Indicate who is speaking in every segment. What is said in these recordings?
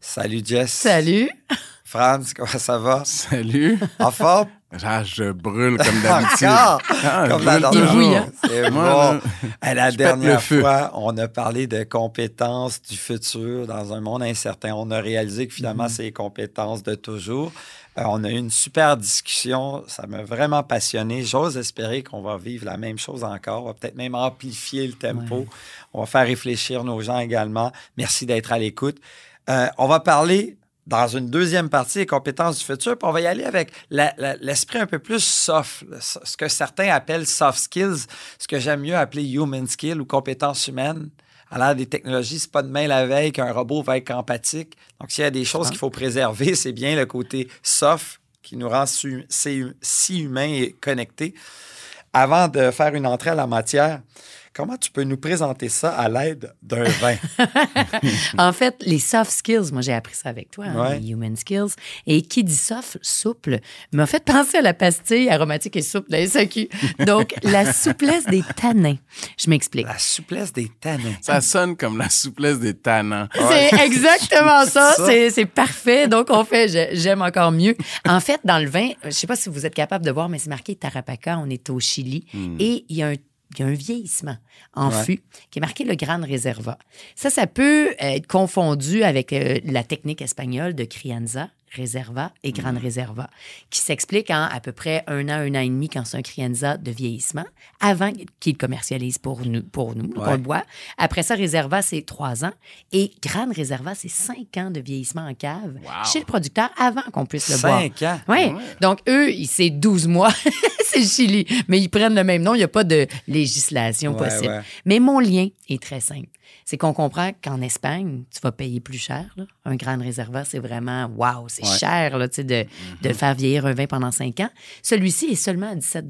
Speaker 1: Salut Jess.
Speaker 2: Salut.
Speaker 1: Franz, comment ça va?
Speaker 3: Salut.
Speaker 1: En forme?
Speaker 3: Ah, je brûle comme d'habitude.
Speaker 1: Encore?
Speaker 3: Ah,
Speaker 1: Comme la dernière
Speaker 2: bouillant.
Speaker 1: C'est
Speaker 3: Moi,
Speaker 1: bon. Eh, la
Speaker 3: je
Speaker 1: dernière fois, on a parlé de compétences du futur dans un monde incertain. On a réalisé que finalement,
Speaker 3: Mhm.
Speaker 1: c'est les compétences de toujours. Euh, on a eu une super discussion. Ça m'a vraiment passionné. J'ose espérer qu'on va vivre la même chose encore. On va peut-être même amplifier le tempo. On va faire réfléchir nos gens également. Merci d'être à l'écoute. Euh, on va parler dans une deuxième partie des compétences du futur, puis on va y aller avec l'esprit un peu plus soft, ce que certains appellent soft skills, ce que j'aime mieux appeler human skills ou compétences humaines. À l'ère des technologies, c'est pas demain la veille qu'un robot va être empathique. Donc, s'il y a des choses qu'il faut préserver, c'est bien le côté soft qui nous rend su- si, si humains et connectés. Avant de faire une entrée à la matière, comment tu peux nous présenter ça à l'aide d'un vin?
Speaker 2: En fait, les soft skills, moi j'ai appris ça avec toi, hein,
Speaker 1: Ouais.
Speaker 2: les human skills. Et qui dit soft, souple, m'a fait penser à la pastille aromatique et souple de la SAQ. Donc, la souplesse des tanins. Je m'explique.
Speaker 1: La souplesse des tanins.
Speaker 3: Ça sonne comme la souplesse des tannants.
Speaker 2: C'est exactement ça.
Speaker 1: Ça.
Speaker 2: C'est, parfait. Donc, on fait, j'ai- j'aime encore mieux. En fait, dans le vin, je sais pas si vous êtes capable de voir, mais c'est marqué Tarapaca. On est au Chili. Et il y a un il y a un vieillissement en
Speaker 1: Ouais.
Speaker 2: fût qui est marqué le Gran Reserva. Ça, ça peut être confondu avec euh, la technique espagnole de Crianza, Reserva et Gran Reserva, qui s'explique en à peu près un an, un an et demi quand c'est un Crianza de vieillissement, avant qu'il le commercialise pour nous, pour nous le boit. Après ça, Reserva, c'est trois ans. Et Gran Reserva, c'est cinq ans de vieillissement en cave chez le producteur avant qu'on puisse le boire.
Speaker 1: Cinq ans?
Speaker 2: Oui. Donc, eux, c'est 12 mois. c'est Chili. Mais ils prennent le même nom. Il n'y a pas de législation
Speaker 1: Ouais,
Speaker 2: possible. Mais mon lien est très simple. C'est qu'on comprend qu'en Espagne, tu vas payer plus cher. là. Un Grand Réserva, c'est vraiment, wow, c'est
Speaker 1: Ouais.
Speaker 2: cher là, tu sais, de, de faire vieillir un vin pendant 5 ans. Celui-ci est seulement à 17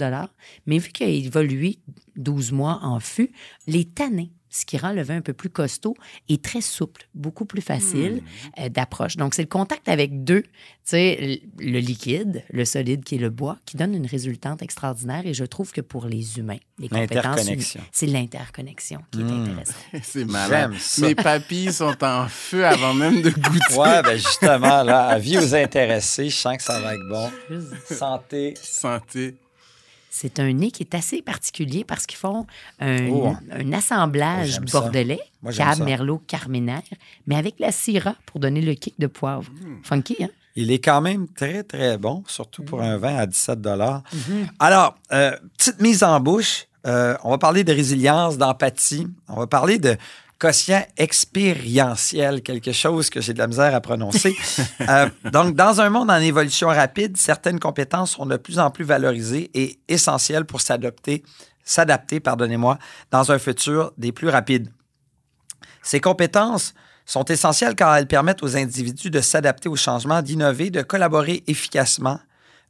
Speaker 2: mais vu qu'il a évolué 12 mois en fût, les tanins, ce qui rend le vin un peu plus costaud, est très souple, beaucoup plus facile euh, d'approche. Donc, c'est le contact avec deux, tu sais, le liquide, le solide qui est le bois, qui donne une résultante extraordinaire. Et je trouve que pour les humains, les compétences c'est l'interconnexion qui est intéressante.
Speaker 3: C'est malade. Mes papilles sont en feu avant même de goûter.
Speaker 1: Ouais, ben justement, là, avis aux intéressés, je sens que ça va être bon. Santé.
Speaker 3: Santé.
Speaker 2: C'est un nez qui est assez particulier parce qu'ils font un,
Speaker 1: Oh.
Speaker 2: un assemblage bordelais,
Speaker 1: Moi,
Speaker 2: cab,
Speaker 1: ça.
Speaker 2: merlot, carménère, mais avec la syrah pour donner le kick de poivre.
Speaker 1: Hmm.
Speaker 2: Funky, hein?
Speaker 1: Il est quand même très, très bon, surtout pour
Speaker 2: Mm.
Speaker 1: un vin à 17
Speaker 2: Mm-hmm.
Speaker 1: Alors, euh, petite mise en bouche. euh, on va parler de résilience, d'empathie. On va parler de quotient expérientiel, quelque chose que j'ai de la misère à prononcer. Euh, donc, dans un monde en évolution rapide, certaines compétences sont de plus en plus valorisées et essentielles pour s'adapter, s'adapter, pardonnez-moi, dans un futur des plus rapides. Ces compétences sont essentielles car elles permettent aux individus de s'adapter aux changements, d'innover, de collaborer efficacement,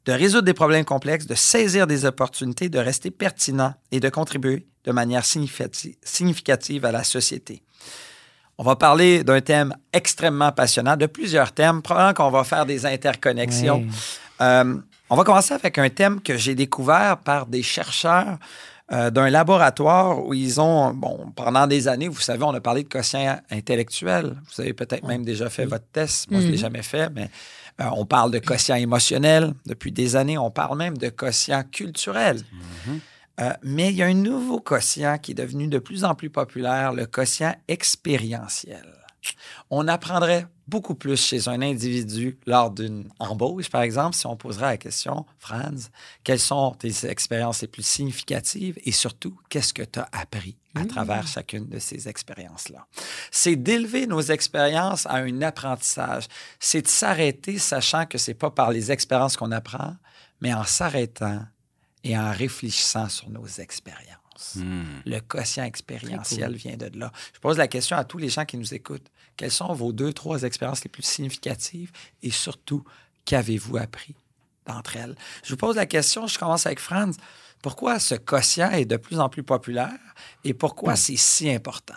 Speaker 1: de résoudre des problèmes complexes, de saisir des opportunités, de rester pertinent et de contribuer de manière significati- significative à la société. On va parler d'un thème extrêmement passionnant, de plusieurs thèmes. Probablement qu'on va faire des interconnexions. Euh, on va commencer avec un thème que j'ai découvert par des chercheurs euh, d'un laboratoire où ils ont, bon, pendant des années, vous savez, on a parlé de quotient intellectuel. Vous avez peut-être même déjà fait votre test. Moi, je ne l'ai jamais fait, mais euh, on parle de quotient émotionnel depuis des années. On parle même de quotient culturel. Euh, mais il y a un nouveau quotient qui est devenu de plus en plus populaire, le quotient expérientiel. On apprendrait beaucoup plus chez un individu lors d'une embauche, par exemple, si on poserait la question, Franz, quelles sont tes expériences les plus significatives et surtout, qu'est-ce que tu as appris à travers chacune de ces expériences-là? C'est d'élever nos expériences à un apprentissage. C'est de s'arrêter sachant que c'est pas par les expériences qu'on apprend, mais en s'arrêtant et en réfléchissant sur nos expériences. expérience. Le quotient expérientiel vient de là. Je pose la question à tous les gens qui nous écoutent. Quelles sont vos deux, trois expériences les plus significatives et surtout, qu'avez-vous appris d'entre elles? Je vous pose la question, je commence avec Franz. Pourquoi ce quotient est de plus en plus populaire et pourquoi c'est si important?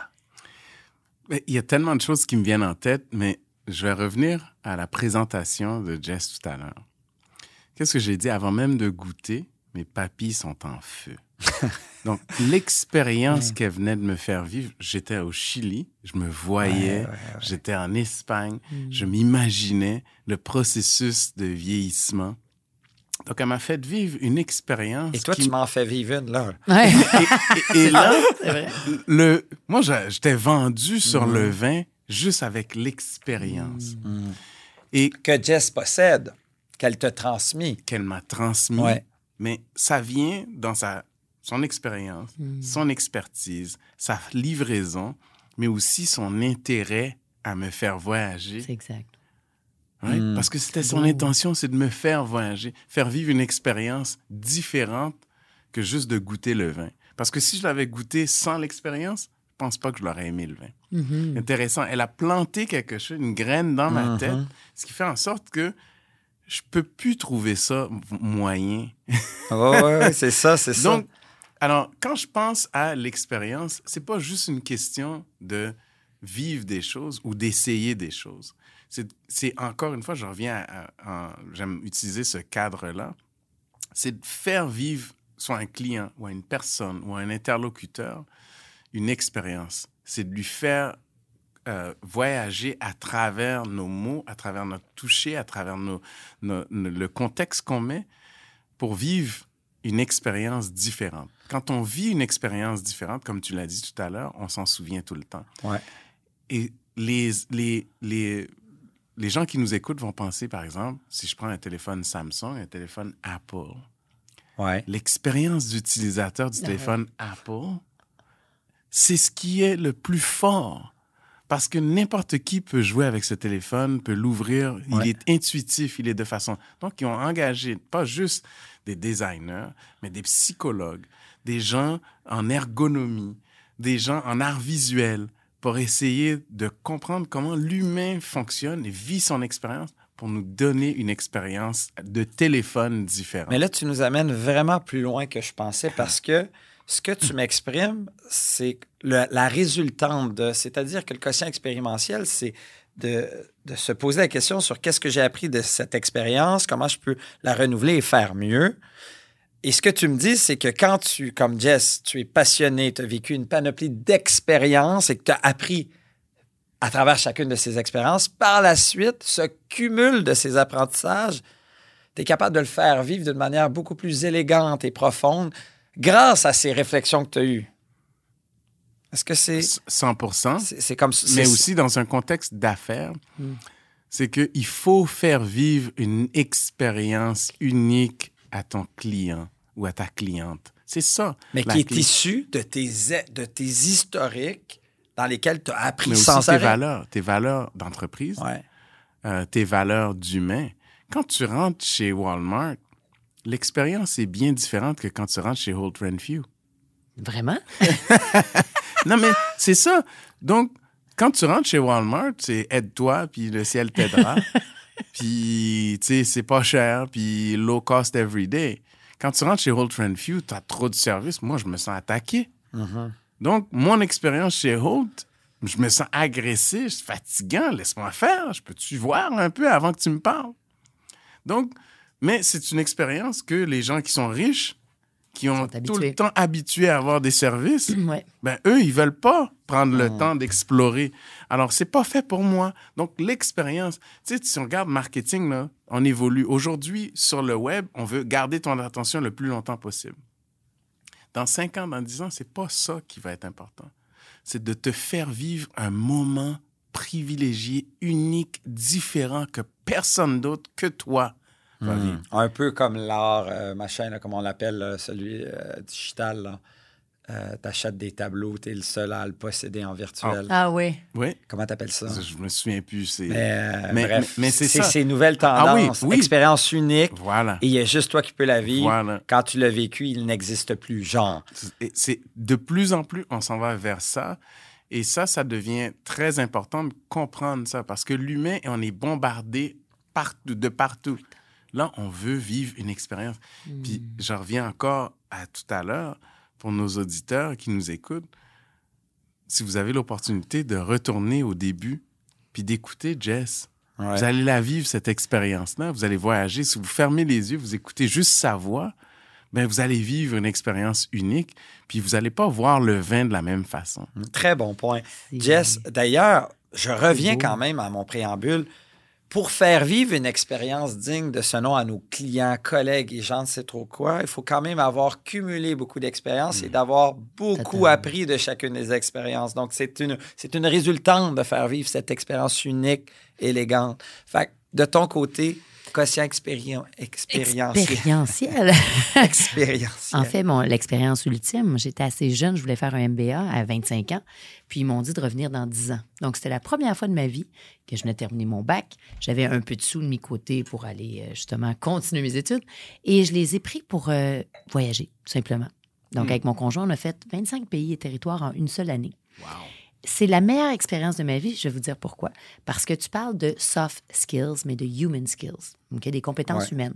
Speaker 4: Mais il y a tellement de choses qui me viennent en tête, mais je vais revenir à la présentation de Jess tout à l'heure. Qu'est-ce que j'ai dit avant même de goûter? Mes papilles sont en feu. Donc, l'expérience qu'elle venait de me faire vivre, j'étais au Chili, je me voyais, j'étais en Espagne, je m'imaginais le processus de vieillissement. Donc, elle m'a fait vivre une expérience.
Speaker 1: Et toi,
Speaker 4: qui
Speaker 1: tu m'en fais vivre une, là.
Speaker 2: Ouais.
Speaker 4: et, et là,
Speaker 2: C'est vrai.
Speaker 4: le, moi, j'étais vendu sur le vin juste avec l'expérience. Et
Speaker 1: Que Jess possède, qu'elle te transmet.
Speaker 4: qu'elle m'a transmis. Mais ça vient dans sa, son expérience, son expertise, sa livraison, mais aussi son intérêt à me faire voyager.
Speaker 2: C'est exact.
Speaker 4: Ouais,
Speaker 1: Mm.
Speaker 4: Parce que c'était son intention, c'est de me faire voyager, faire vivre une expérience différente que juste de goûter le vin. Parce que si je l'avais goûté sans l'expérience, je pense pas que je l'aurais aimé le vin.
Speaker 2: Mhm.
Speaker 4: Intéressant. Elle a planté quelque chose, une graine dans ma
Speaker 1: Mhm.
Speaker 4: tête, ce qui fait en sorte que je peux plus trouver ça moyen.
Speaker 1: Oui, ouais, c'est ça, c'est ça.
Speaker 4: Donc, alors, quand je pense à l'expérience, c'est pas juste une question de vivre des choses ou d'essayer des choses. C'est- C'est encore une fois, je reviens à, à- à- j'aime utiliser ce cadre-là, c'est de faire vivre soit un client ou à une personne ou à un interlocuteur une expérience. C'est de lui faire euh, voyager à travers nos mots, à travers notre toucher, à travers nos, nos- nos- le contexte qu'on met pour vivre une expérience différente. Quand on vit une expérience différente, comme tu l'as dit tout à l'heure, on s'en souvient tout le temps.
Speaker 1: Ouais.
Speaker 4: Et les, les, les, les gens qui nous écoutent vont penser, par exemple, si je prends un téléphone Samsung, un téléphone Apple,
Speaker 1: Ouais.
Speaker 4: l'expérience d'utilisateur du
Speaker 2: ouais.
Speaker 4: téléphone Apple, c'est ce qui est le plus fort. Parce que n'importe qui peut jouer avec ce téléphone, peut l'ouvrir.
Speaker 1: Ouais.
Speaker 4: Il est intuitif, il est de façon. Donc, ils ont engagé pas juste des designers, mais des psychologues, des gens en ergonomie, des gens en art visuel pour essayer de comprendre comment l'humain fonctionne et vit son expérience pour nous donner une expérience de téléphone différente.
Speaker 1: Mais là, tu nous amènes vraiment plus loin que je pensais parce que ce que tu m'exprimes, c'est la résultante de. C'est-à-dire que le quotient expérientiel, c'est de, de se poser la question sur qu'est-ce que j'ai appris de cette expérience, comment je peux la renouveler et faire mieux. Et ce que tu me dis, c'est que quand tu, comme Jess, tu es passionné, tu as vécu une panoplie d'expériences et que tu as appris à travers chacune de ces expériences, par la suite, ce cumul de ces apprentissages, tu es capable de le faire vivre d'une manière beaucoup plus élégante et profonde grâce à ces réflexions que tu as eues. Est-ce que c'est.
Speaker 4: 100
Speaker 1: C'est c'est comme ça.
Speaker 4: mais aussi dans un contexte d'affaires, c'est qu'il faut faire vivre une expérience unique à ton client ou à ta cliente. C'est ça.
Speaker 1: Mais qui est
Speaker 4: clé.
Speaker 1: issu de tes, de tes historiques dans lesquels tu as appris
Speaker 4: Mais aussi
Speaker 1: sans
Speaker 4: tes
Speaker 1: arrêt.
Speaker 4: valeurs, tes valeurs d'entreprise,
Speaker 1: Ouais.
Speaker 4: euh, tes valeurs d'humain. Quand tu rentres chez Walmart, l'expérience est bien différente que quand tu rentres chez Holt Renfrew.
Speaker 2: Vraiment?
Speaker 4: Non, mais c'est ça. Donc, quand tu rentres chez Walmart, c'est aide-toi, puis le ciel t'aidera. puis, tu sais, c'est pas cher, puis low cost every day. Quand tu rentres chez Holt Renfrew, tu as trop de services. Moi, je me sens attaqué. Donc, mon expérience chez Holt, je me sens agressé, c'est fatigant. Laisse-moi faire. Je peux-tu voir un peu avant que tu me parles? Donc, mais c'est une expérience que les gens qui sont riches, qui ont tout
Speaker 2: habitués.
Speaker 4: le temps habitués à avoir des services,
Speaker 2: ouais.
Speaker 4: ben eux, ils veulent pas prendre le temps d'explorer. Alors, c'est pas fait pour moi. Donc, l'expérience, tu sais, si on regarde marketing, là, on évolue. Aujourd'hui, sur le web, on veut garder ton attention le plus longtemps possible. Dans 5 ans, dans 10 ans, c'est pas ça qui va être important. C'est de te faire vivre un moment privilégié, unique, différent que personne d'autre que toi vivre.
Speaker 1: Un peu comme l'art, euh, machin, là, comme on l'appelle, celui euh, digital. là. euh, t'achètes des tableaux, t'es le seul à le posséder en virtuel.
Speaker 2: Ah oui.
Speaker 4: Oui.
Speaker 1: Comment t'appelles ça?
Speaker 4: Je me souviens plus. C'est...
Speaker 1: Mais, euh,
Speaker 4: Mais-
Speaker 1: bref,
Speaker 4: mais c'est ça.
Speaker 1: ces nouvelles
Speaker 4: Ah oui,
Speaker 1: tendances,
Speaker 4: oui.
Speaker 1: expérience unique,
Speaker 4: Voilà.
Speaker 1: et il y a juste toi qui peux la vivre.
Speaker 4: Voilà.
Speaker 1: Quand tu l'as vécu, il n'existe plus, genre.
Speaker 4: Et c'est de plus en plus, on s'en va vers ça. Et ça, ça devient très important de comprendre ça parce que l'humain, on est bombardé partout, de partout. Là, on veut vivre une expérience. Puis, je reviens encore à tout à l'heure pour nos auditeurs qui nous écoutent. Si vous avez l'opportunité de retourner au début puis d'écouter Jess,
Speaker 1: Ouais.
Speaker 4: vous allez la vivre, cette expérience-là. Vous allez voyager. Si vous fermez les yeux, vous écoutez juste sa voix, ben vous allez vivre une expérience unique. Puis vous n'allez pas voir le vin de la même façon.
Speaker 1: Très bon point. Jess, d'ailleurs, je reviens quand même à mon préambule. Pour faire vivre une expérience digne de ce nom à nos clients, collègues et gens ne sait trop quoi, il faut quand même avoir cumulé beaucoup d'expériences et d'avoir beaucoup appris de chacune des expériences. Donc, c'est une, c'est une résultante de faire vivre cette expérience unique, élégante. Fait que, de ton côté, quotient expérien- expérientiel.
Speaker 2: Expérientiel.
Speaker 1: expérientiel.
Speaker 2: En fait, mon, l'expérience ultime, j'étais assez jeune, je voulais faire un MBA à 25 ans, puis ils m'ont dit de revenir dans 10 ans. Donc, c'était la première fois de ma vie que je venais de terminer mon bac. J'avais un peu de sous de mes côtés pour aller euh, justement continuer mes études et je les ai pris pour euh, voyager, tout simplement. Donc, avec mon conjoint, on a fait 25 pays et territoires en une seule année. C'est la meilleure expérience de ma vie, je vais vous dire pourquoi. Parce que tu parles de soft skills, mais de human skills, ok, des compétences
Speaker 1: Ouais.
Speaker 2: humaines.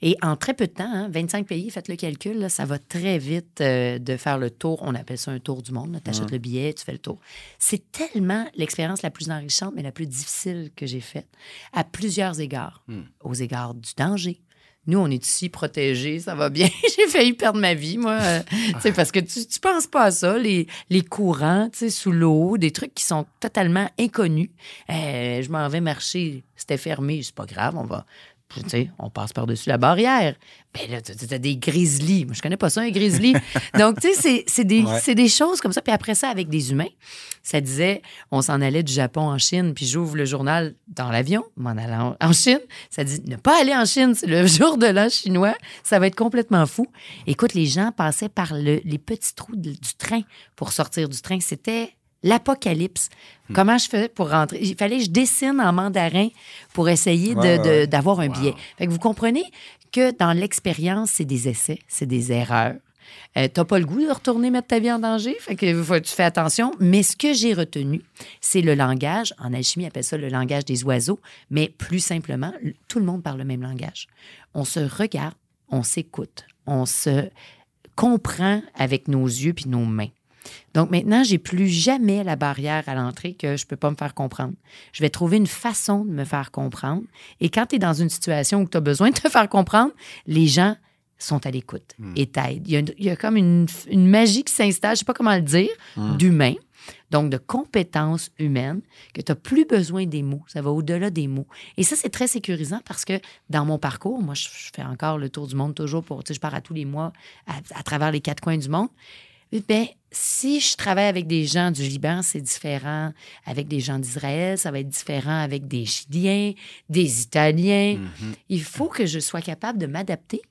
Speaker 2: Et en très peu de temps, hein, 25 pays, faites le calcul, là, ça va très vite euh, de faire le tour. On appelle ça un tour du monde. Tu achètes le billet, tu fais le tour. C'est tellement l'expérience la plus enrichante, mais la plus difficile que j'ai faite, à plusieurs égards. Aux égards du danger. Nous, on est ici protégés, ça va bien. j'ai failli perdre ma vie, moi. euh, sais, parce que tu, tu penses pas à ça, les, les courants, tu sais, sous l'eau, des trucs qui sont totalement inconnus. Euh, je m'en vais marcher, c'était fermé, c'est pas grave, on va. Tu sais, on passe par-dessus la barrière. Ben là, tu as des grizzlies. Moi, je connais pas ça, un grizzly. Donc, tu sais, c'est- c'est des,
Speaker 1: Ouais.
Speaker 2: c'est des choses comme ça. Puis après ça, avec des humains, ça disait, on s'en allait du Japon en Chine, puis j'ouvre le journal dans l'avion, m'en allant en Chine. Ça dit, ne pas aller en Chine, c'est le jour de l'an chinois. Ça va être complètement fou. Écoute, les gens passaient par le- les petits trous de- du train pour sortir du train. C'était l'apocalypse.
Speaker 1: Hmm.
Speaker 2: Comment je faisais pour rentrer? Il fallait que je dessine en mandarin pour essayer
Speaker 1: Ouais,
Speaker 2: d'avoir un
Speaker 4: Wow.
Speaker 2: billet. Fait que vous comprenez que dans l'expérience, c'est des essais, c'est des erreurs. Euh, T'as pas le goût de retourner mettre ta vie en danger, fait que faut- tu fais attention. Mais ce que j'ai retenu, c'est le langage. En alchimie, on appelle ça le langage des oiseaux, mais plus simplement, tout le monde parle le même langage. On se regarde, on s'écoute, on se comprend avec nos yeux puis nos mains. Donc maintenant, j'ai plus jamais la barrière à l'entrée que je peux pas me faire comprendre. Je vais trouver une façon de me faire comprendre. Et quand tu es dans une situation où tu as besoin de te faire comprendre, les gens sont à l'écoute et t'aident. Il y a, il y a comme une, une magie qui s'installe, je sais pas comment le dire, d'humain, donc de compétences humaines, que tu n'as plus besoin des mots. Ça va au-delà des mots. Et ça, c'est très sécurisant parce que dans mon parcours, moi, je, je fais encore le tour du monde toujours pour, tu sais, je pars à tous les mois à, à travers les quatre coins du monde. Bien, si je travaille avec des gens du Liban, c'est différent. Avec des gens d'Israël, ça va être différent avec des Chiliens, des Italiens. Il faut que je sois capable de m'adapter.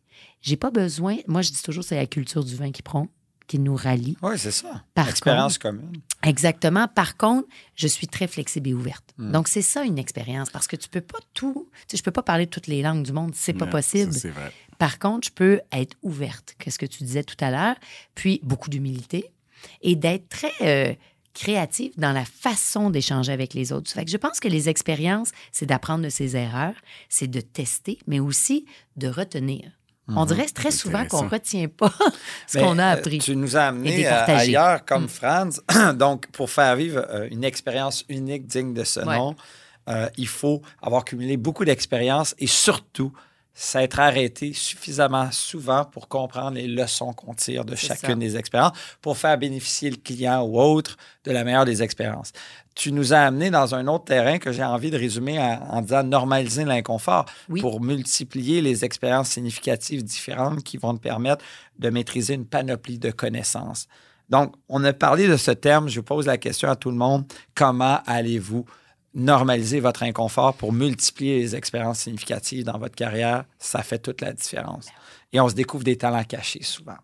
Speaker 2: J'ai pas besoin. Moi, je dis toujours, c'est la culture du vin qui prend, qui nous rallie.
Speaker 1: Oui, c'est ça.
Speaker 2: Par
Speaker 1: Expérience commune.
Speaker 2: Exactement. Par contre, je suis très flexible et ouverte.
Speaker 4: Hmm.
Speaker 2: Donc, c'est ça une expérience parce que tu peux pas tout. Tu sais, je peux pas parler toutes les langues du monde, c'est pas possible.
Speaker 4: c'est vrai.
Speaker 2: Par contre, je peux être ouverte, qu'est-ce que tu disais tout à l'heure, puis beaucoup d'humilité et d'être très euh, créative dans la façon d'échanger avec les autres. Fait que je pense que les expériences, c'est d'apprendre de ses erreurs, c'est de tester, mais aussi de retenir. On dirait très souvent qu'on
Speaker 4: Intéressant.
Speaker 2: retient pas ce qu'on a
Speaker 1: euh,
Speaker 2: appris.
Speaker 1: Tu nous as amené euh, ailleurs comme
Speaker 2: Mm.
Speaker 1: Franz. Donc, pour faire vivre une expérience unique digne de ce
Speaker 2: Ouais.
Speaker 1: nom, euh, il faut avoir cumulé beaucoup d'expériences et surtout s'être arrêté suffisamment souvent pour comprendre les leçons qu'on tire de chacune
Speaker 2: ça.
Speaker 1: des expériences pour faire bénéficier le client ou autre de la meilleure des expériences. Tu nous as amené dans un autre terrain que j'ai envie de résumer en, en disant normaliser l'inconfort
Speaker 2: Oui.
Speaker 1: pour multiplier les expériences significatives différentes qui vont te permettre de maîtriser une panoplie de connaissances. Donc, on a parlé de ce terme. Je pose la question à tout le monde. Comment allez-vous normaliser votre inconfort pour multiplier les expériences significatives dans votre carrière, ça fait toute la différence. Et on se découvre des talents cachés souvent.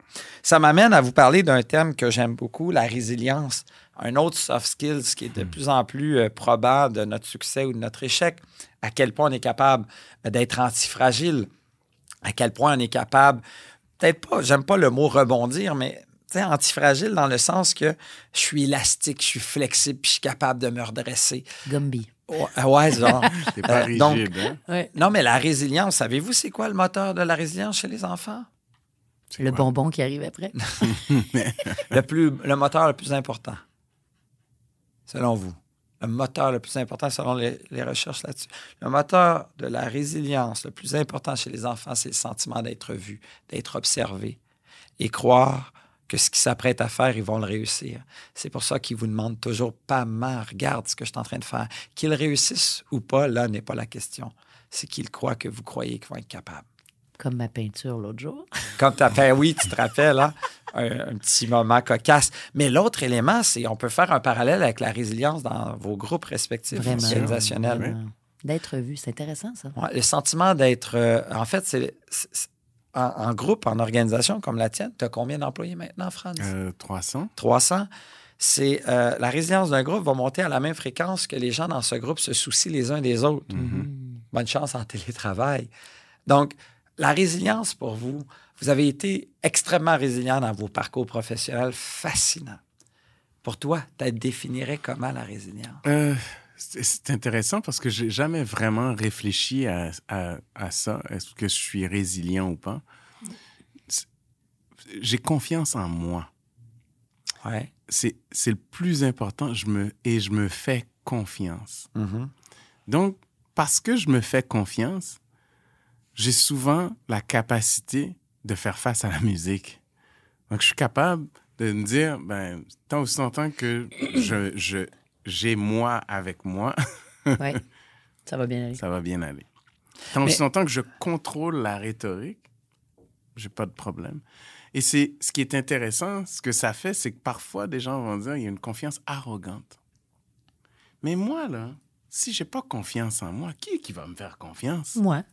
Speaker 1: Ça m'amène à vous parler d'un thème que j'aime beaucoup, la résilience. Un autre soft skills qui est de plus en plus euh, probable de notre succès ou de notre échec. À quel point on est capable d'être antifragile. À quel point on est capable, peut-être pas, j'aime pas le mot rebondir, mais antifragile dans le sens que je suis élastique, je suis flexible, puis je suis capable de me redresser.
Speaker 2: Gumby.
Speaker 1: Ouais, ouais genre.
Speaker 4: Pas
Speaker 1: Euh,
Speaker 4: rigide,
Speaker 1: donc,
Speaker 4: hein?
Speaker 1: Non, mais la résilience, savez-vous c'est quoi le moteur de la résilience chez les enfants?
Speaker 2: Le bonbon qui arrive après.
Speaker 1: Le, plus, le moteur le plus important, selon vous. Le moteur le plus important selon les, les recherches là-dessus. Le moteur de la résilience le plus important chez les enfants, c'est le sentiment d'être vu, d'être observé et croire que ce qu'ils s'apprêtent à faire, ils vont le réussir. C'est pour ça qu'ils vous demandent toujours pas mal, regarde ce que je suis en train de faire. Qu'ils réussissent ou pas, là n'est pas la question. C'est qu'ils croient que vous croyez qu'ils vont être capables.
Speaker 2: Comme ma peinture l'autre jour.
Speaker 1: Comme tu as fait, oui, tu te rappelles, hein? un, un petit moment cocasse. Mais l'autre élément, c'est on peut faire un parallèle avec la résilience dans vos groupes respectifs
Speaker 2: Vraiment.
Speaker 1: organisationnels.
Speaker 2: D'être vu, c'est intéressant, ça.
Speaker 1: Ouais, le sentiment d'être. euh, en fait, c'est. En, en groupe, en organisation comme la tienne, tu as combien d'employés maintenant, Franz?
Speaker 4: Euh, 300.
Speaker 1: 300. C'est euh, la résilience d'un groupe va monter à la même fréquence que les gens dans ce groupe se soucient les uns des autres. Bonne chance en télétravail. Donc, la résilience pour vous, vous avez été extrêmement résilient dans vos parcours professionnels, fascinant. Pour toi, tu définirais comment la résilience?
Speaker 4: Euh, c'est intéressant parce que j'ai jamais vraiment réfléchi à, à, à ça. Est-ce que je suis résilient ou pas? J'ai confiance en moi.
Speaker 1: Ouais.
Speaker 4: C'est c'est le plus important. Je me, et je me fais confiance.
Speaker 1: Mhm.
Speaker 4: Donc, parce que je me fais confiance, j'ai souvent la capacité de faire face à la musique. Donc, je suis capable de me dire, ben, tant aussi longtemps que je, je, j'ai moi avec moi,
Speaker 2: Oui. Ça va bien aller.
Speaker 4: ça va bien aller. Tant longtemps que je contrôle la rhétorique, j'ai pas de problème. Et c'est ce qui est intéressant, ce que ça fait, c'est que parfois des gens vont dire il y a une confiance arrogante. Mais moi là, si j'ai pas confiance en moi, qui est qui va me faire confiance?
Speaker 2: Moi.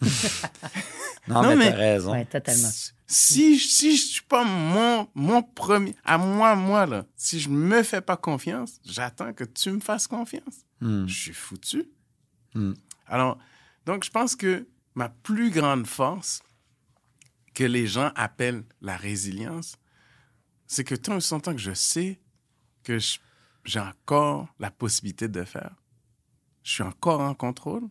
Speaker 1: Non,
Speaker 4: Non,
Speaker 1: mais,
Speaker 4: mais-
Speaker 1: t'as raison.
Speaker 2: Totalement.
Speaker 4: Si si je suis pas mon mon premier à moi moi là, si je me fais pas confiance, j'attends que tu me fasses confiance.
Speaker 1: Hmm.
Speaker 4: Je suis foutu.
Speaker 1: Hmm.
Speaker 4: Alors, donc, je pense que ma plus grande force, que les gens appellent la résilience, c'est que tant que je sais que j'ai encore la possibilité de faire, je suis encore en contrôle,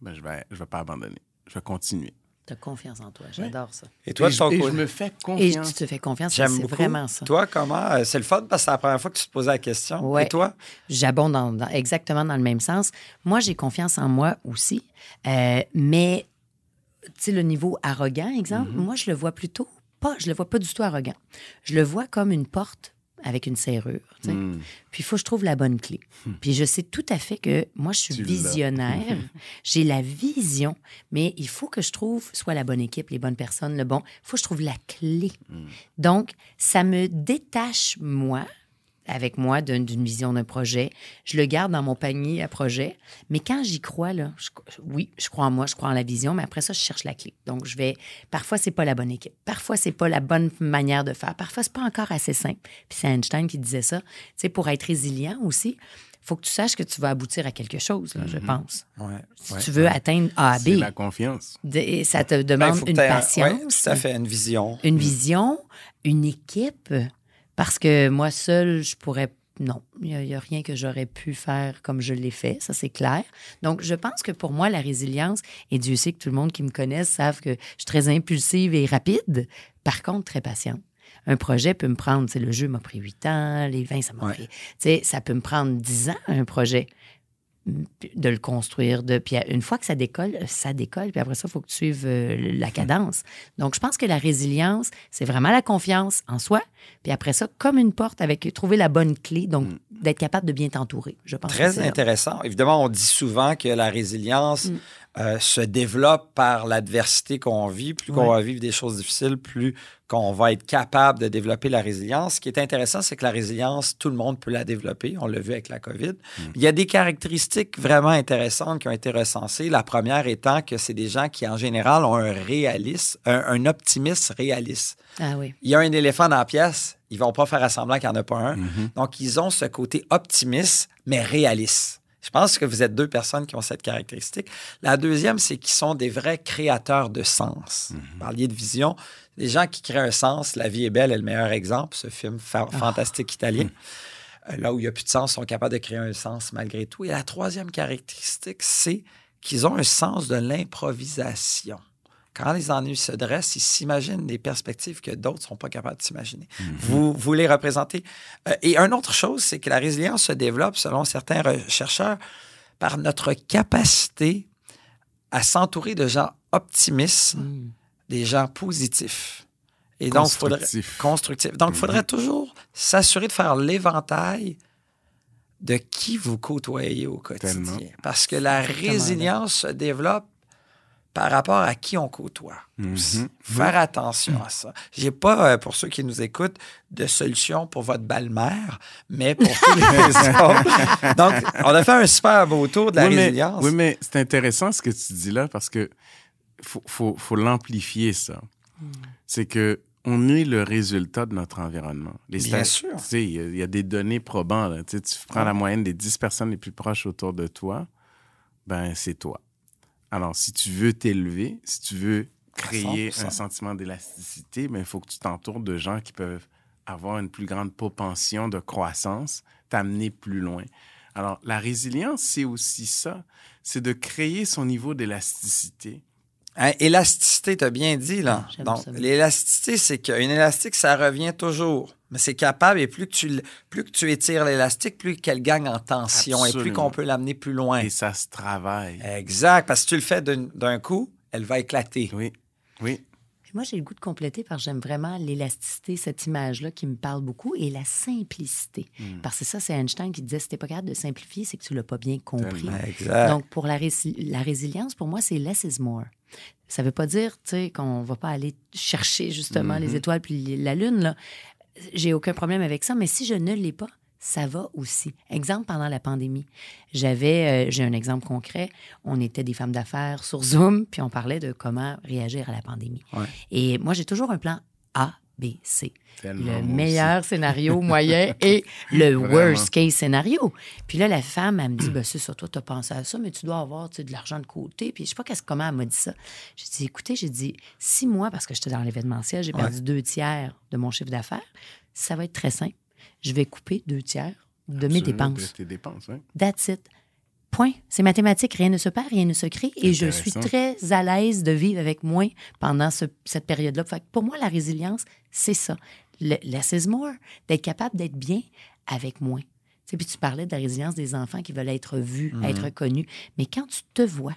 Speaker 4: ben, je vais, je vais pas abandonner. Je vais continuer.
Speaker 2: Tu as confiance en toi. J'adore ça.
Speaker 1: Et toi,
Speaker 4: et,
Speaker 1: de
Speaker 4: je,
Speaker 1: ton
Speaker 4: et je me fais
Speaker 2: Et
Speaker 4: confiance.
Speaker 2: tu te fais confiance,
Speaker 1: J'aime
Speaker 2: c'est
Speaker 1: beaucoup.
Speaker 2: vraiment ça.
Speaker 1: Toi, comment? Euh, C'est le fun parce que c'est la première fois que tu te posais la question.
Speaker 2: Ouais.
Speaker 1: Et toi?
Speaker 2: J'abonde dans, dans- exactement dans le même sens. Moi, j'ai confiance en moi aussi, euh, mais tu sais, le niveau arrogant, exemple, moi, je le vois plutôt pas, je le vois pas du tout arrogant. Je le vois comme une porte avec une serrure.
Speaker 4: Hmm.
Speaker 2: Puis il faut que je trouve la bonne clé. Puis je sais tout à fait que moi, je suis
Speaker 4: Tu
Speaker 2: visionnaire. J'ai la vision, mais il faut que je trouve soit la bonne équipe, les bonnes personnes, le bon. Il faut que je trouve la clé. Donc, ça me détache, moi, avec moi, d'une vision d'un projet. Je le garde dans mon panier à projet. Mais quand j'y crois, là, je- oui, je crois en moi, je crois en la vision, mais après ça, je cherche la clé. Donc, je vais. Parfois, c'est pas la bonne équipe. Parfois, c'est pas la bonne manière de faire. Parfois, c'est pas encore assez simple. Puis c'est Einstein qui disait ça. Tu sais, pour être résilient aussi, faut que tu saches que tu vas aboutir à quelque chose, là, je pense.
Speaker 1: Ouais.
Speaker 2: Si
Speaker 1: ouais.
Speaker 2: tu veux atteindre A à B,
Speaker 4: la confiance.
Speaker 2: de- et ça te
Speaker 1: Ben,
Speaker 2: demande une
Speaker 1: un-
Speaker 2: patience
Speaker 1: tout à fait, une vision.
Speaker 2: une vision, une équipe, parce que moi seule, je pourrais. Non, il n'y a, rien que j'aurais pu faire comme je l'ai fait, ça c'est clair. Donc, je pense que pour moi, la résilience, et Dieu sait que tout le monde qui me connaît savent que je suis très impulsive et rapide, par contre, très patiente. Un projet peut me prendre, le jeu m'a pris huit ans, les vins, ça m'a
Speaker 1: Ouais.
Speaker 2: pris. Tu sais, ça peut me prendre dix ans, un projet de le construire. De, puis une fois que ça décolle, ça décolle. Puis après ça, il faut que tu suives euh, la cadence. Donc, je pense que la résilience, c'est vraiment la confiance en soi. Puis après ça, comme une porte avec trouver la bonne clé. Donc, d'être capable de bien t'entourer. Je pense
Speaker 1: Très intéressant. Évidemment, on dit souvent que la résilience,
Speaker 2: Mm.
Speaker 1: Euh, se développe par l'adversité qu'on vit. Plus qu'on va vivre des choses difficiles, plus qu'on va être capable de développer la résilience. Ce qui est intéressant, c'est que la résilience, tout le monde peut la développer. On l'a vu avec la COVID. Il y a des caractéristiques vraiment intéressantes qui ont été recensées. La première étant que c'est des gens qui, en général, ont un réalisme, un, un optimisme réaliste.
Speaker 2: Ah oui.
Speaker 1: Il y a un éléphant dans la pièce, ils vont pas faire à semblant qu'il n'y en a pas un. Donc, ils ont ce côté optimiste, mais réaliste. Je pense que vous êtes deux personnes qui ont cette caractéristique. La deuxième, c'est qu'ils sont des vrais créateurs de sens. Vous parliez de vision. Les gens qui créent un sens, La vie est belle est le meilleur exemple, ce film fa- fantastique italien. Euh, Là où il n'y a plus de sens, sont capables de créer un sens malgré tout. Et la troisième caractéristique, c'est qu'ils ont un sens de l'improvisation. Quand les ennuis se dressent, ils s'imaginent des perspectives que d'autres ne sont pas capables de s'imaginer. vous, vous les représentez. Euh, et une autre chose, c'est que la résilience se développe, selon certains chercheurs, par notre capacité à s'entourer de gens optimistes,
Speaker 2: Mm.
Speaker 1: des gens positifs. Et donc, faudrait. Donc, il faudrait toujours s'assurer de faire l'éventail de qui vous côtoyez au quotidien.
Speaker 4: Tellement.
Speaker 1: Parce que la résilience se développe par rapport à qui on côtoie. aussi.
Speaker 4: Mhm.
Speaker 1: Faire attention à ça. J'ai pas, euh, pour ceux qui nous écoutent, de solution pour votre belle-mère, mais pour tous les autres. Donc, on a fait un super beau tour de la
Speaker 4: oui, mais,
Speaker 1: résilience.
Speaker 4: oui, mais c'est intéressant ce que tu dis là parce que faut, faut, faut l'amplifier, ça.
Speaker 1: Hmm.
Speaker 4: C'est que on est le résultat de notre environnement. Les
Speaker 1: Bien sûr.
Speaker 4: Tu sais, il y, a- il y a des données probantes. tu prends la moyenne des 10 personnes les plus proches autour de toi, ben c'est toi. Alors, si tu veux t'élever, si tu veux créer
Speaker 1: 100%.
Speaker 4: un sentiment d'élasticité, ben, il faut que tu t'entoures de gens qui peuvent avoir une plus grande propension de croissance, t'amener plus loin. Alors, la résilience, c'est aussi ça. C'est de créer son niveau d'élasticité.
Speaker 1: Hein, élasticité, tu as bien dit, là.
Speaker 2: J'aime
Speaker 1: Donc,
Speaker 2: ça.
Speaker 1: l'élasticité, c'est qu'une élastique, ça revient toujours. Mais c'est capable, et plus que tu, plus que tu étires l'élastique, plus qu'elle gagne en tension et plus qu'on peut l'amener plus loin.
Speaker 4: Et ça se travaille.
Speaker 1: Exact, parce que si tu le fais d'un- d'un coup, elle va éclater.
Speaker 4: Oui, oui.
Speaker 2: Puis moi, j'ai le goût de compléter parce que j'aime vraiment l'élasticité, cette image-là qui me parle beaucoup, et la simplicité.
Speaker 4: Hmm.
Speaker 2: Parce que ça, c'est Einstein qui disait si t'es pas capable de simplifier, c'est que tu l'as pas bien compris.
Speaker 1: Exact.
Speaker 2: Donc, pour la résilience, pour moi, c'est less is more. Ça veut pas dire, qu'on va pas aller chercher justement les étoiles puis la lune, là. J'ai aucun problème avec ça, mais si je ne l'ai pas, ça va aussi. Exemple, pendant la pandémie, j'avais, euh, j'ai un exemple concret, on était des femmes d'affaires sur Zoom, puis on parlait de comment réagir à la pandémie.
Speaker 1: Ouais.
Speaker 2: Et moi, j'ai toujours un plan A, B, C.
Speaker 4: Tellement,
Speaker 2: Le meilleur scénario moyen et le
Speaker 4: Vraiment.
Speaker 2: worst case scénario. Puis là, la femme, elle me dit, ben, c'est ça, toi, tu as pensé à ça, mais tu dois avoir tu sais, de l'argent de côté. Puis je sais pas qu'est-ce- comment elle m'a dit ça. J'ai dit, écoutez, j'ai dit, six mois, parce que j'étais dans l'événementiel, j'ai perdu deux tiers de mon chiffre d'affaires. Ça va être très simple. Je vais couper deux tiers de mes dépenses.
Speaker 4: de tes dépenses, oui.
Speaker 2: That's it. Point. C'est mathématique. Rien ne se perd, rien ne se crée. Et je suis très à l'aise de vivre avec moins pendant ce- cette période-là. Fait que pour moi, la résilience, c'est ça. Le, less is more. D'être capable d'être bien avec moins. Tu sais, puis tu parlais de la résilience des enfants qui veulent être vus, être connus. Mais quand tu te vois,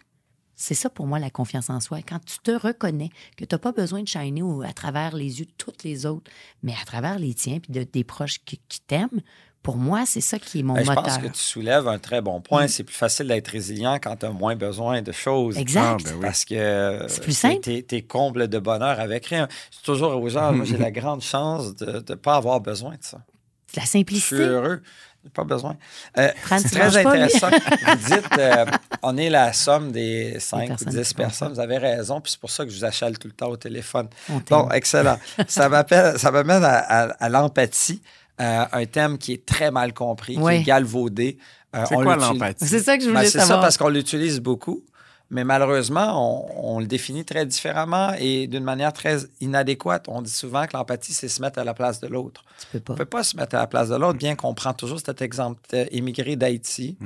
Speaker 2: c'est ça pour moi la confiance en soi. Quand tu te reconnais que tu n'as pas besoin de shiner à travers les yeux de toutes les autres, mais à travers les tiens puis de, des proches qui, qui t'aiment, pour moi, c'est ça qui est mon
Speaker 1: Ben, je
Speaker 2: moteur.
Speaker 1: pense que tu soulèves un très bon point. C'est plus facile d'être résilient quand tu as moins besoin de choses.
Speaker 2: Exact.
Speaker 4: Ah, ben oui.
Speaker 1: Parce que
Speaker 2: C'est plus simple.
Speaker 1: Tu es, comble de bonheur avec rien. C'est toujours aux gens, moi j'ai la grande chance de ne pas avoir besoin de ça.
Speaker 2: C'est la
Speaker 1: Je suis
Speaker 2: simplicité.
Speaker 1: heureux. J'ai pas besoin. Euh, c'est très
Speaker 2: pas,
Speaker 1: intéressant. Vous dites, euh, on est la somme des 5 ou
Speaker 2: personnes
Speaker 1: 10
Speaker 2: qui font
Speaker 1: personnes. Vous avez raison. Puis c'est pour ça que je vous achale tout le temps au téléphone.
Speaker 2: On.
Speaker 1: Bon, excellent. ça m'amène à, à- à l'empathie, euh, un thème qui est très mal compris, qui est galvaudé. Euh,
Speaker 4: C'est
Speaker 1: on
Speaker 4: quoi
Speaker 1: l'utilise-
Speaker 4: l'empathie?
Speaker 2: C'est ça que je
Speaker 1: Ben,
Speaker 2: voulais
Speaker 1: c'est ça parce qu'on l'utilise beaucoup, mais malheureusement, on, on le définit très différemment et d'une manière très inadéquate. On dit souvent que l'empathie, c'est se mettre à la place de l'autre.
Speaker 2: Tu peux pas.
Speaker 1: On ne peut pas se mettre à la place de l'autre, bien qu'on prend toujours cet exemple. Tu émigré d'Haïti,
Speaker 4: Mm.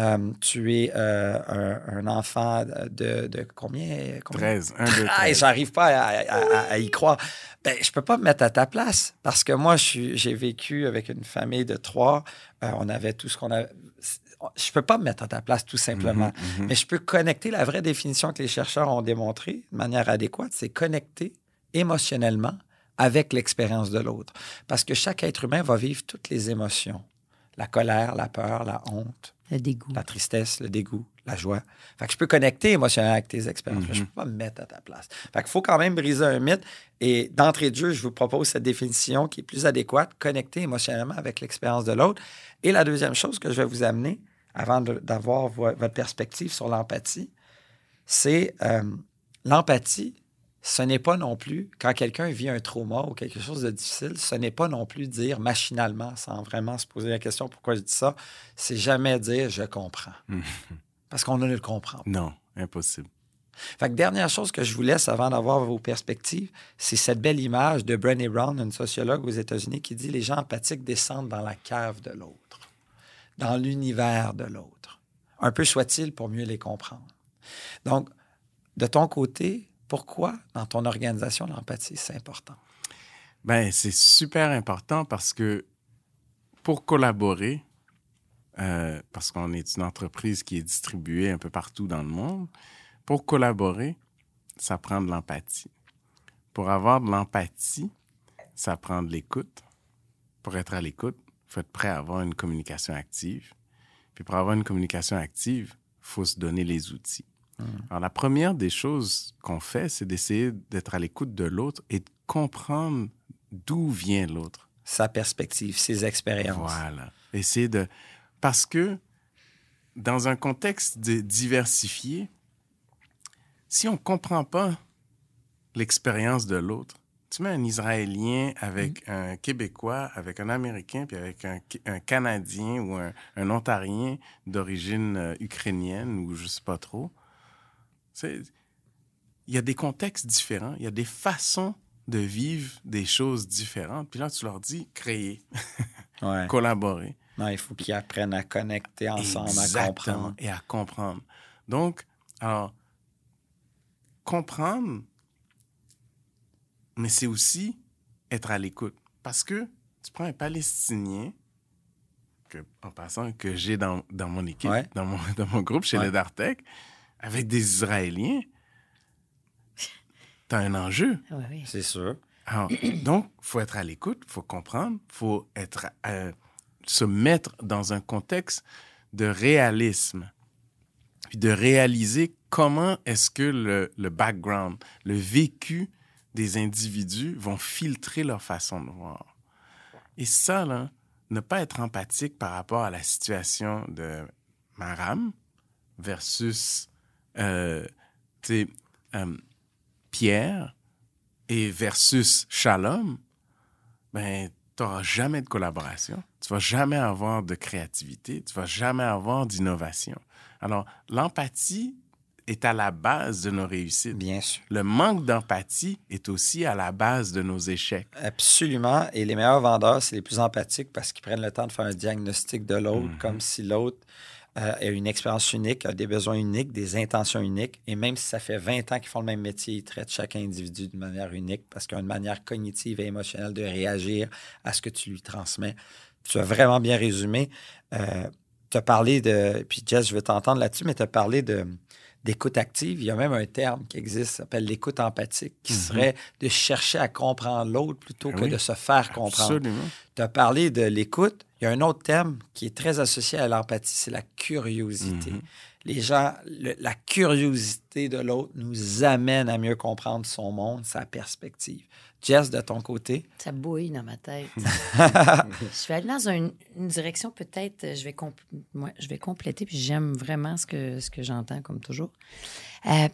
Speaker 1: Euh, tu es euh, un, un enfant de, de combien? combien?
Speaker 4: 13. 1, 2,
Speaker 1: Ah, et j'arrive pas à, à- à- à y croire. Ben, je peux pas me mettre à ta place parce que moi, j'ai vécu avec une famille de trois. Euh, on avait tout ce qu'on a. Je peux pas me mettre à ta place tout simplement.
Speaker 4: Mhm,
Speaker 1: Mais je peux connecter. La vraie définition que les chercheurs ont démontrée de manière adéquate, c'est connecter émotionnellement avec l'expérience de l'autre. Parce que chaque être humain va vivre toutes les émotions. La colère, la peur, la honte,
Speaker 2: Le dégoût.
Speaker 1: la tristesse, le dégoût, la joie. Fait que je peux connecter émotionnellement avec tes expériences, mais je ne peux pas me mettre à ta place. Fait qu'il faut quand même briser un mythe. Et d'entrée de jeu, je vous propose cette définition qui est plus adéquate, connecter émotionnellement avec l'expérience de l'autre. Et la deuxième chose que je vais vous amener, avant d'avoir vo- votre perspective sur l'empathie, c'est euh, l'empathie. Ce n'est pas non plus, quand quelqu'un vit un trauma ou quelque chose de difficile, ce n'est pas non plus dire machinalement, sans vraiment se poser la question pourquoi je dis ça, c'est jamais dire je comprends. Parce qu'on ne le comprend pas.
Speaker 4: Non, impossible.
Speaker 1: Fait que dernière chose que je vous laisse avant d'avoir vos perspectives, c'est cette belle image de Brené Brown, une sociologue aux États-Unis, qui dit les gens empathiques descendent dans la cave de l'autre, dans l'univers de l'autre. Un peu soit-il pour mieux les comprendre. Donc, de ton côté, pourquoi dans ton organisation l'empathie, c'est important?
Speaker 4: Ben, c'est super important parce que pour collaborer, euh, parce qu'on est une entreprise qui est distribuée un peu partout dans le monde, pour collaborer, ça prend de l'empathie. Pour avoir de l'empathie, ça prend de l'écoute. Pour être à l'écoute, il faut être prêt à avoir une communication active. Puis pour avoir une communication active, il faut se donner les outils. Alors, la première des choses qu'on fait, c'est d'essayer d'être à l'écoute de l'autre et de comprendre d'où vient l'autre.
Speaker 1: Sa perspective, ses expériences.
Speaker 4: Voilà. Essayer de... Parce que dans un contexte de- diversifié, si on ne comprend pas l'expérience de l'autre, tu mets un Israélien avec un Québécois, avec un Américain, puis avec un, Canadien ou un, un Ontarien d'origine euh, ukrainienne ou je sais pas trop. Il y a des contextes différents, il y a des façons de vivre des choses différentes. Puis là, tu leur dis créer,
Speaker 1: Ouais.
Speaker 4: collaborer.
Speaker 1: Non, il faut qu'ils apprennent à connecter ensemble, à comprendre.
Speaker 4: Et à comprendre. Donc, alors, comprendre, mais c'est aussi être à l'écoute. Parce que tu prends un Palestinien, que, en passant, que j'ai dans, dans mon équipe,
Speaker 1: Ouais.
Speaker 4: dans, mon, dans mon groupe chez
Speaker 1: Ouais.
Speaker 4: les Dartec, avec des Israéliens, tu as un enjeu.
Speaker 2: Oui, oui.
Speaker 1: C'est sûr.
Speaker 4: Alors, donc, il faut être à l'écoute, il faut comprendre, il faut être, euh, se mettre dans un contexte de réalisme, puis de réaliser comment est-ce que le, le background, le vécu des individus vont filtrer leur façon de voir. Et ça, là, ne pas être empathique par rapport à la situation de Maram versus euh, euh, Pierre et versus Shalom, ben, tu n'auras jamais de collaboration. Tu vas jamais avoir de créativité. Tu vas jamais avoir d'innovation. Alors, l'empathie est à la base de nos réussites.
Speaker 1: Bien sûr.
Speaker 4: Le manque d'empathie est aussi à la base de nos échecs.
Speaker 1: Absolument. Et les meilleurs vendeurs, c'est les plus empathiques parce qu'ils prennent le temps de faire un diagnostic de l'autre,
Speaker 4: Mhm.
Speaker 1: comme si l'autre euh, a une expérience unique, a des besoins uniques, des intentions uniques. Et même si ça fait 20 ans qu'ils font le même métier, ils traitent chaque individu d'une manière unique parce qu'ils ont une manière cognitive et émotionnelle de réagir à ce que tu lui transmets. Tu as vraiment bien résumé. Euh, tu as parlé de. Puis Jess, je veux t'entendre là-dessus, mais tu as parlé de d'écoute active. Il y a même un terme qui existe, s'appelle l'écoute empathique, qui serait de chercher à comprendre l'autre plutôt
Speaker 4: Ah
Speaker 1: que
Speaker 4: oui.
Speaker 1: de se faire comprendre.
Speaker 4: Absolument.
Speaker 1: Tu as parlé de l'écoute. Il y a un autre terme qui est très associé à l'empathie, c'est la curiosité.
Speaker 4: Mhm.
Speaker 1: Les gens, le- la curiosité de l'autre nous amène à mieux comprendre son monde, sa perspective. Jess, de ton côté,
Speaker 2: Ça bouille dans ma tête. je vais aller dans une, une direction, peut-être, euh, je vais, ouais, je vais compléter, puis j'aime vraiment ce que, ce que j'entends, comme toujours. Euh,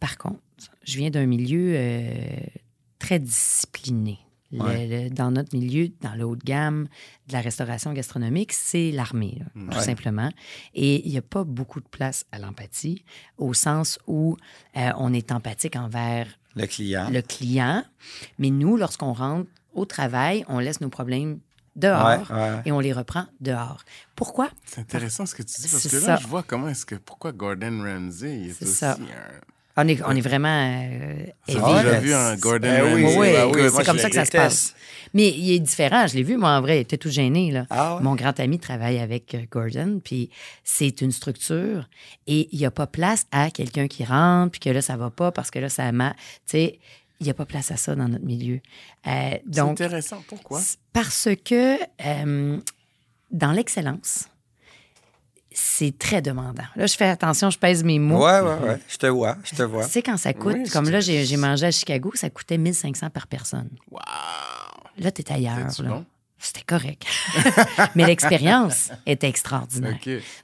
Speaker 2: par contre, je viens d'un milieu euh, très discipliné. Le-
Speaker 1: Ouais.
Speaker 2: le- dans notre milieu, dans le haut de gamme de la restauration gastronomique, c'est l'armée, là, tout simplement. Et il n'y a pas beaucoup de place à l'empathie, au sens où euh, on est empathique envers
Speaker 1: le client.
Speaker 2: le client. Mais nous, lorsqu'on rentre au travail, on laisse nos problèmes dehors
Speaker 1: Ouais, ouais.
Speaker 2: et on les reprend dehors. Pourquoi?
Speaker 4: C'est intéressant ce que tu dis parce que là,
Speaker 2: ça.
Speaker 4: je vois comment est-ce que pourquoi Gordon Ramsay est,
Speaker 2: C'est
Speaker 4: aussi
Speaker 2: ça.
Speaker 4: un.
Speaker 2: On est, on est vraiment euh,
Speaker 4: J'ai déjà vu un
Speaker 1: c'est-
Speaker 4: Gordon
Speaker 1: ben oui, ben
Speaker 2: oui,
Speaker 1: oui,
Speaker 2: c'est
Speaker 1: moi,
Speaker 2: comme ça que ça se passe. Mais il est différent. Je l'ai vu, moi, en vrai. Il était tout gêné. Là.
Speaker 1: Ah ouais?
Speaker 2: Mon grand ami travaille avec euh, Gordon, puis c'est une structure et il n'y a pas place à quelqu'un qui rentre, puis que là, ça va pas parce que là, ça m'a. Tu sais, il n'y a pas place à ça dans notre milieu. Euh,
Speaker 4: C'est
Speaker 2: donc,
Speaker 4: intéressant. Pourquoi?
Speaker 2: C'est Parce que euh, dans l'excellence, c'est très demandant. Là, je fais attention, je pèse mes mots.
Speaker 1: Ouais, ouais, ouais. Je te vois, je te vois.
Speaker 2: Tu sais, quand ça coûte,
Speaker 4: Oui,
Speaker 2: comme là, j'ai mangé à Chicago, ça coûtait 1500 par personne.
Speaker 4: Wow!
Speaker 2: Là, t'es ailleurs.
Speaker 4: C'était-tu
Speaker 2: là.
Speaker 4: bon?
Speaker 2: C'était correct. Mais l'expérience était extraordinaire.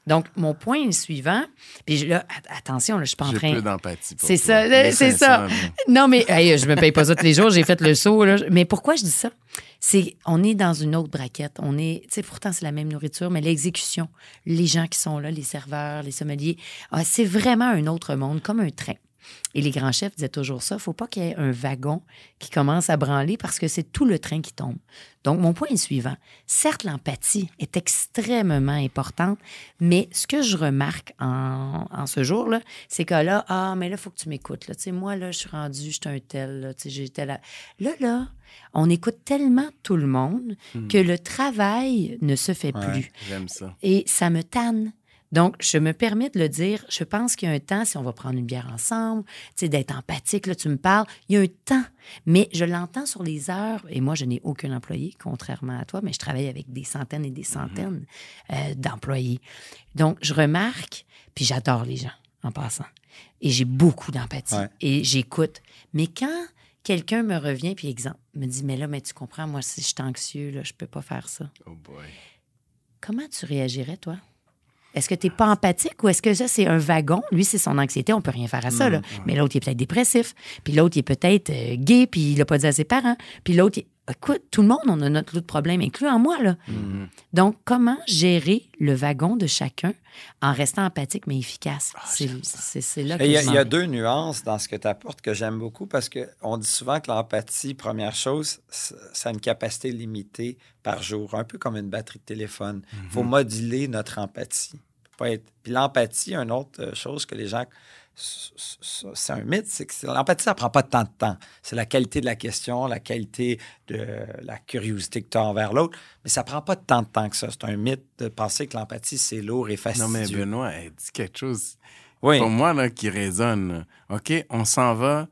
Speaker 2: Donc, mon point est le suivant. Puis là, att- attention, là, je suis pas en
Speaker 4: J'ai
Speaker 2: train.
Speaker 4: peu d'empathie pour
Speaker 2: C'est ça, c'est ça.
Speaker 4: 500, bien.
Speaker 2: Non, mais hey, je me paye pas ça tous les jours, j'ai fait le saut. Là. Mais pourquoi je dis ça? C'est on est dans une autre braquette. On est, tu sais, pourtant, c'est la même nourriture, mais l'exécution, les gens qui sont là, les serveurs, les sommeliers, ah, c'est vraiment un autre monde, comme un train. Et les grands chefs disaient toujours ça, faut pas qu'il y ait un wagon qui commence à branler parce que c'est tout le train qui tombe. Donc, mon point est suivant. Certes, l'empathie est extrêmement importante, mais ce que je remarque en, en ce jour-là, c'est que là, ah, mais là, il faut que tu m'écoutes. Là. Tu sais, moi, là, je suis rendu, je suis un tel, là, tu sais, j'ai tel... Là, là, on écoute tellement tout le monde que le travail ne se fait
Speaker 1: Ouais.
Speaker 2: plus.
Speaker 4: J'aime ça.
Speaker 2: Et ça me tanne. Donc, je me permets de le dire. Je pense qu'il y a un temps, si on va prendre une bière ensemble, tu sais, d'être empathique, là, tu me parles, il y a un temps. Mais je l'entends sur les heures, et moi, je n'ai aucun employé, contrairement à toi, mais je travaille avec des centaines et des centaines euh, d'employés. Donc, je remarque, puis j'adore les gens, en passant. Et j'ai beaucoup d'empathie.
Speaker 1: Ouais.
Speaker 2: Et j'écoute. Mais quand quelqu'un me revient, puis exemple, me dit, mais là, mais tu comprends, moi, si je suis anxieux, là, je peux pas faire ça.
Speaker 4: Oh boy.
Speaker 2: Comment tu réagirais, toi? Est-ce que tu n'es pas empathique ou est-ce que ça, c'est un wagon? Lui, c'est son anxiété, on peut rien faire à ça. là. Mais l'autre, il est peut-être dépressif. Puis l'autre, il est peut-être euh, gay, puis il l'a pas dit à ses parents. Puis l'autre, il- écoute, tout le monde, on a notre lot de problèmes, incluant moi. Là. Donc, comment gérer le wagon de chacun en restant empathique mais efficace? c'est, c'est- là que
Speaker 1: Il y, a-
Speaker 2: je
Speaker 1: il y a
Speaker 2: m'en-
Speaker 1: deux nuances dans ce que tu apportes que j'aime beaucoup parce qu'on dit souvent que l'empathie, première chose, ça a une capacité limitée par jour, un peu comme une batterie de téléphone. Il faut moduler notre empathie. Faut Pas être... Puis l'empathie, une autre euh, chose que les gens. C'est un mythe, c'est que l'empathie, ça prend pas tant de temps. C'est la qualité de la question, la qualité de la curiosité que tu as envers l'autre, mais ça prend pas tant de temps que ça. C'est un mythe de penser que l'empathie, c'est lourd et fastidieux.
Speaker 4: Non, mais Benoît, elle dit quelque chose
Speaker 1: oui.
Speaker 4: pour moi là, qui résonne. OK, on s'en va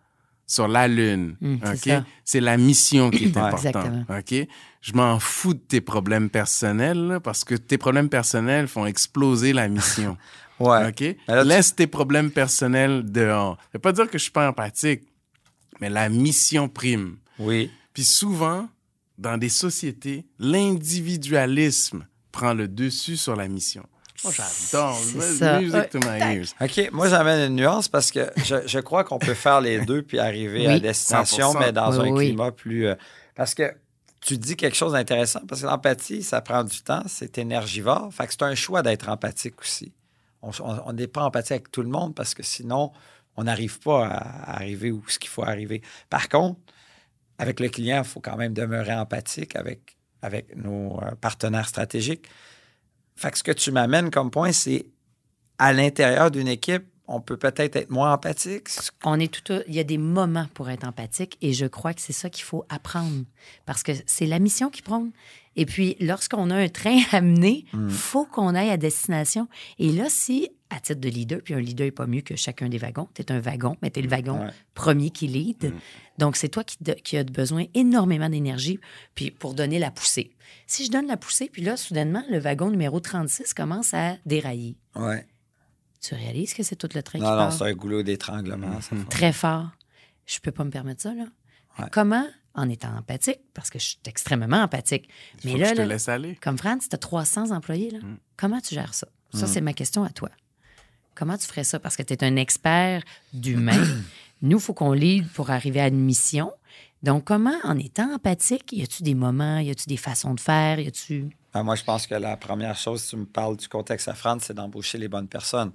Speaker 4: sur la Lune.
Speaker 2: C'est
Speaker 4: OK?
Speaker 2: ça.
Speaker 4: C'est la mission qui est importante. OK? Je m'en fous de tes problèmes personnels là, parce que tes problèmes personnels font exploser la mission.
Speaker 1: Ouais.
Speaker 4: OK?
Speaker 1: Là, tu-
Speaker 4: Laisse tes problèmes personnels dehors. Ça veut pas dire que je suis pas empathique, mais la mission prime.
Speaker 1: Oui.
Speaker 4: Puis souvent, dans des sociétés, l'individualisme prend le dessus sur la mission. Moi, j'adore.
Speaker 2: C'est
Speaker 4: Vas-
Speaker 2: ça.
Speaker 4: Music to my ears.
Speaker 1: OK, moi j'amène une nuance parce que je, je crois qu'on peut faire les deux puis arriver à
Speaker 2: Oui.
Speaker 1: destination,
Speaker 4: 100%.
Speaker 1: mais dans
Speaker 2: Oui,
Speaker 1: un
Speaker 2: oui.
Speaker 1: climat plus. euh, parce que tu dis quelque chose d'intéressant, parce que l'empathie, ça prend du temps, c'est énergivore. Fait que c'est un choix d'être empathique aussi. On n'est pas empathique avec tout le monde parce que sinon, on n'arrive pas à, arriver où ce qu'il faut arriver. Par contre, avec le client, il faut quand même demeurer empathique avec, avec nos euh, partenaires stratégiques. Fait que ce que tu m'amènes comme point, c'est à l'intérieur d'une équipe, on peut peut-être être moins empathique.
Speaker 2: On est tout, il y a des moments pour être empathique et je crois que c'est ça qu'il faut apprendre parce que c'est la mission qui prône. Et puis, lorsqu'on a un train à mener,
Speaker 1: Mm.
Speaker 2: faut qu'on aille à destination. Et là, si, à titre de leader, puis un leader n'est pas mieux que chacun des wagons, tu es un wagon, mais tu es le wagon
Speaker 1: Ouais.
Speaker 2: premier qui lead. Donc, c'est toi qui, de- qui as besoin énormément d'énergie puis pour donner la poussée. Si je donne la poussée, puis là, soudainement, le wagon numéro 36 commence à dérailler.
Speaker 1: Ouais.
Speaker 2: Tu réalises que c'est tout le train qui
Speaker 1: Non, non, c'est un goulot d'étranglement.
Speaker 2: très fort. Je peux pas me permettre ça, là.
Speaker 1: Ouais.
Speaker 2: Comment, en étant empathique, parce que je suis extrêmement empathique,
Speaker 4: Il
Speaker 2: mais là,
Speaker 4: que je te
Speaker 2: là,
Speaker 4: laisse aller.
Speaker 2: comme France, tu as 300 employés, là.
Speaker 4: Mm.
Speaker 2: comment tu gères ça? Ça, c'est ma question à toi. Comment tu ferais ça? Parce que tu es un expert d'humain. Nous, il faut qu'on lead pour arriver à une mission. Donc, comment, en étant empathique, y a-tu des moments, y a-tu des façons de faire, y a-tu...
Speaker 1: Ben, moi, je pense que la première chose, si tu me parles du contexte à France, c'est d'embaucher les bonnes personnes.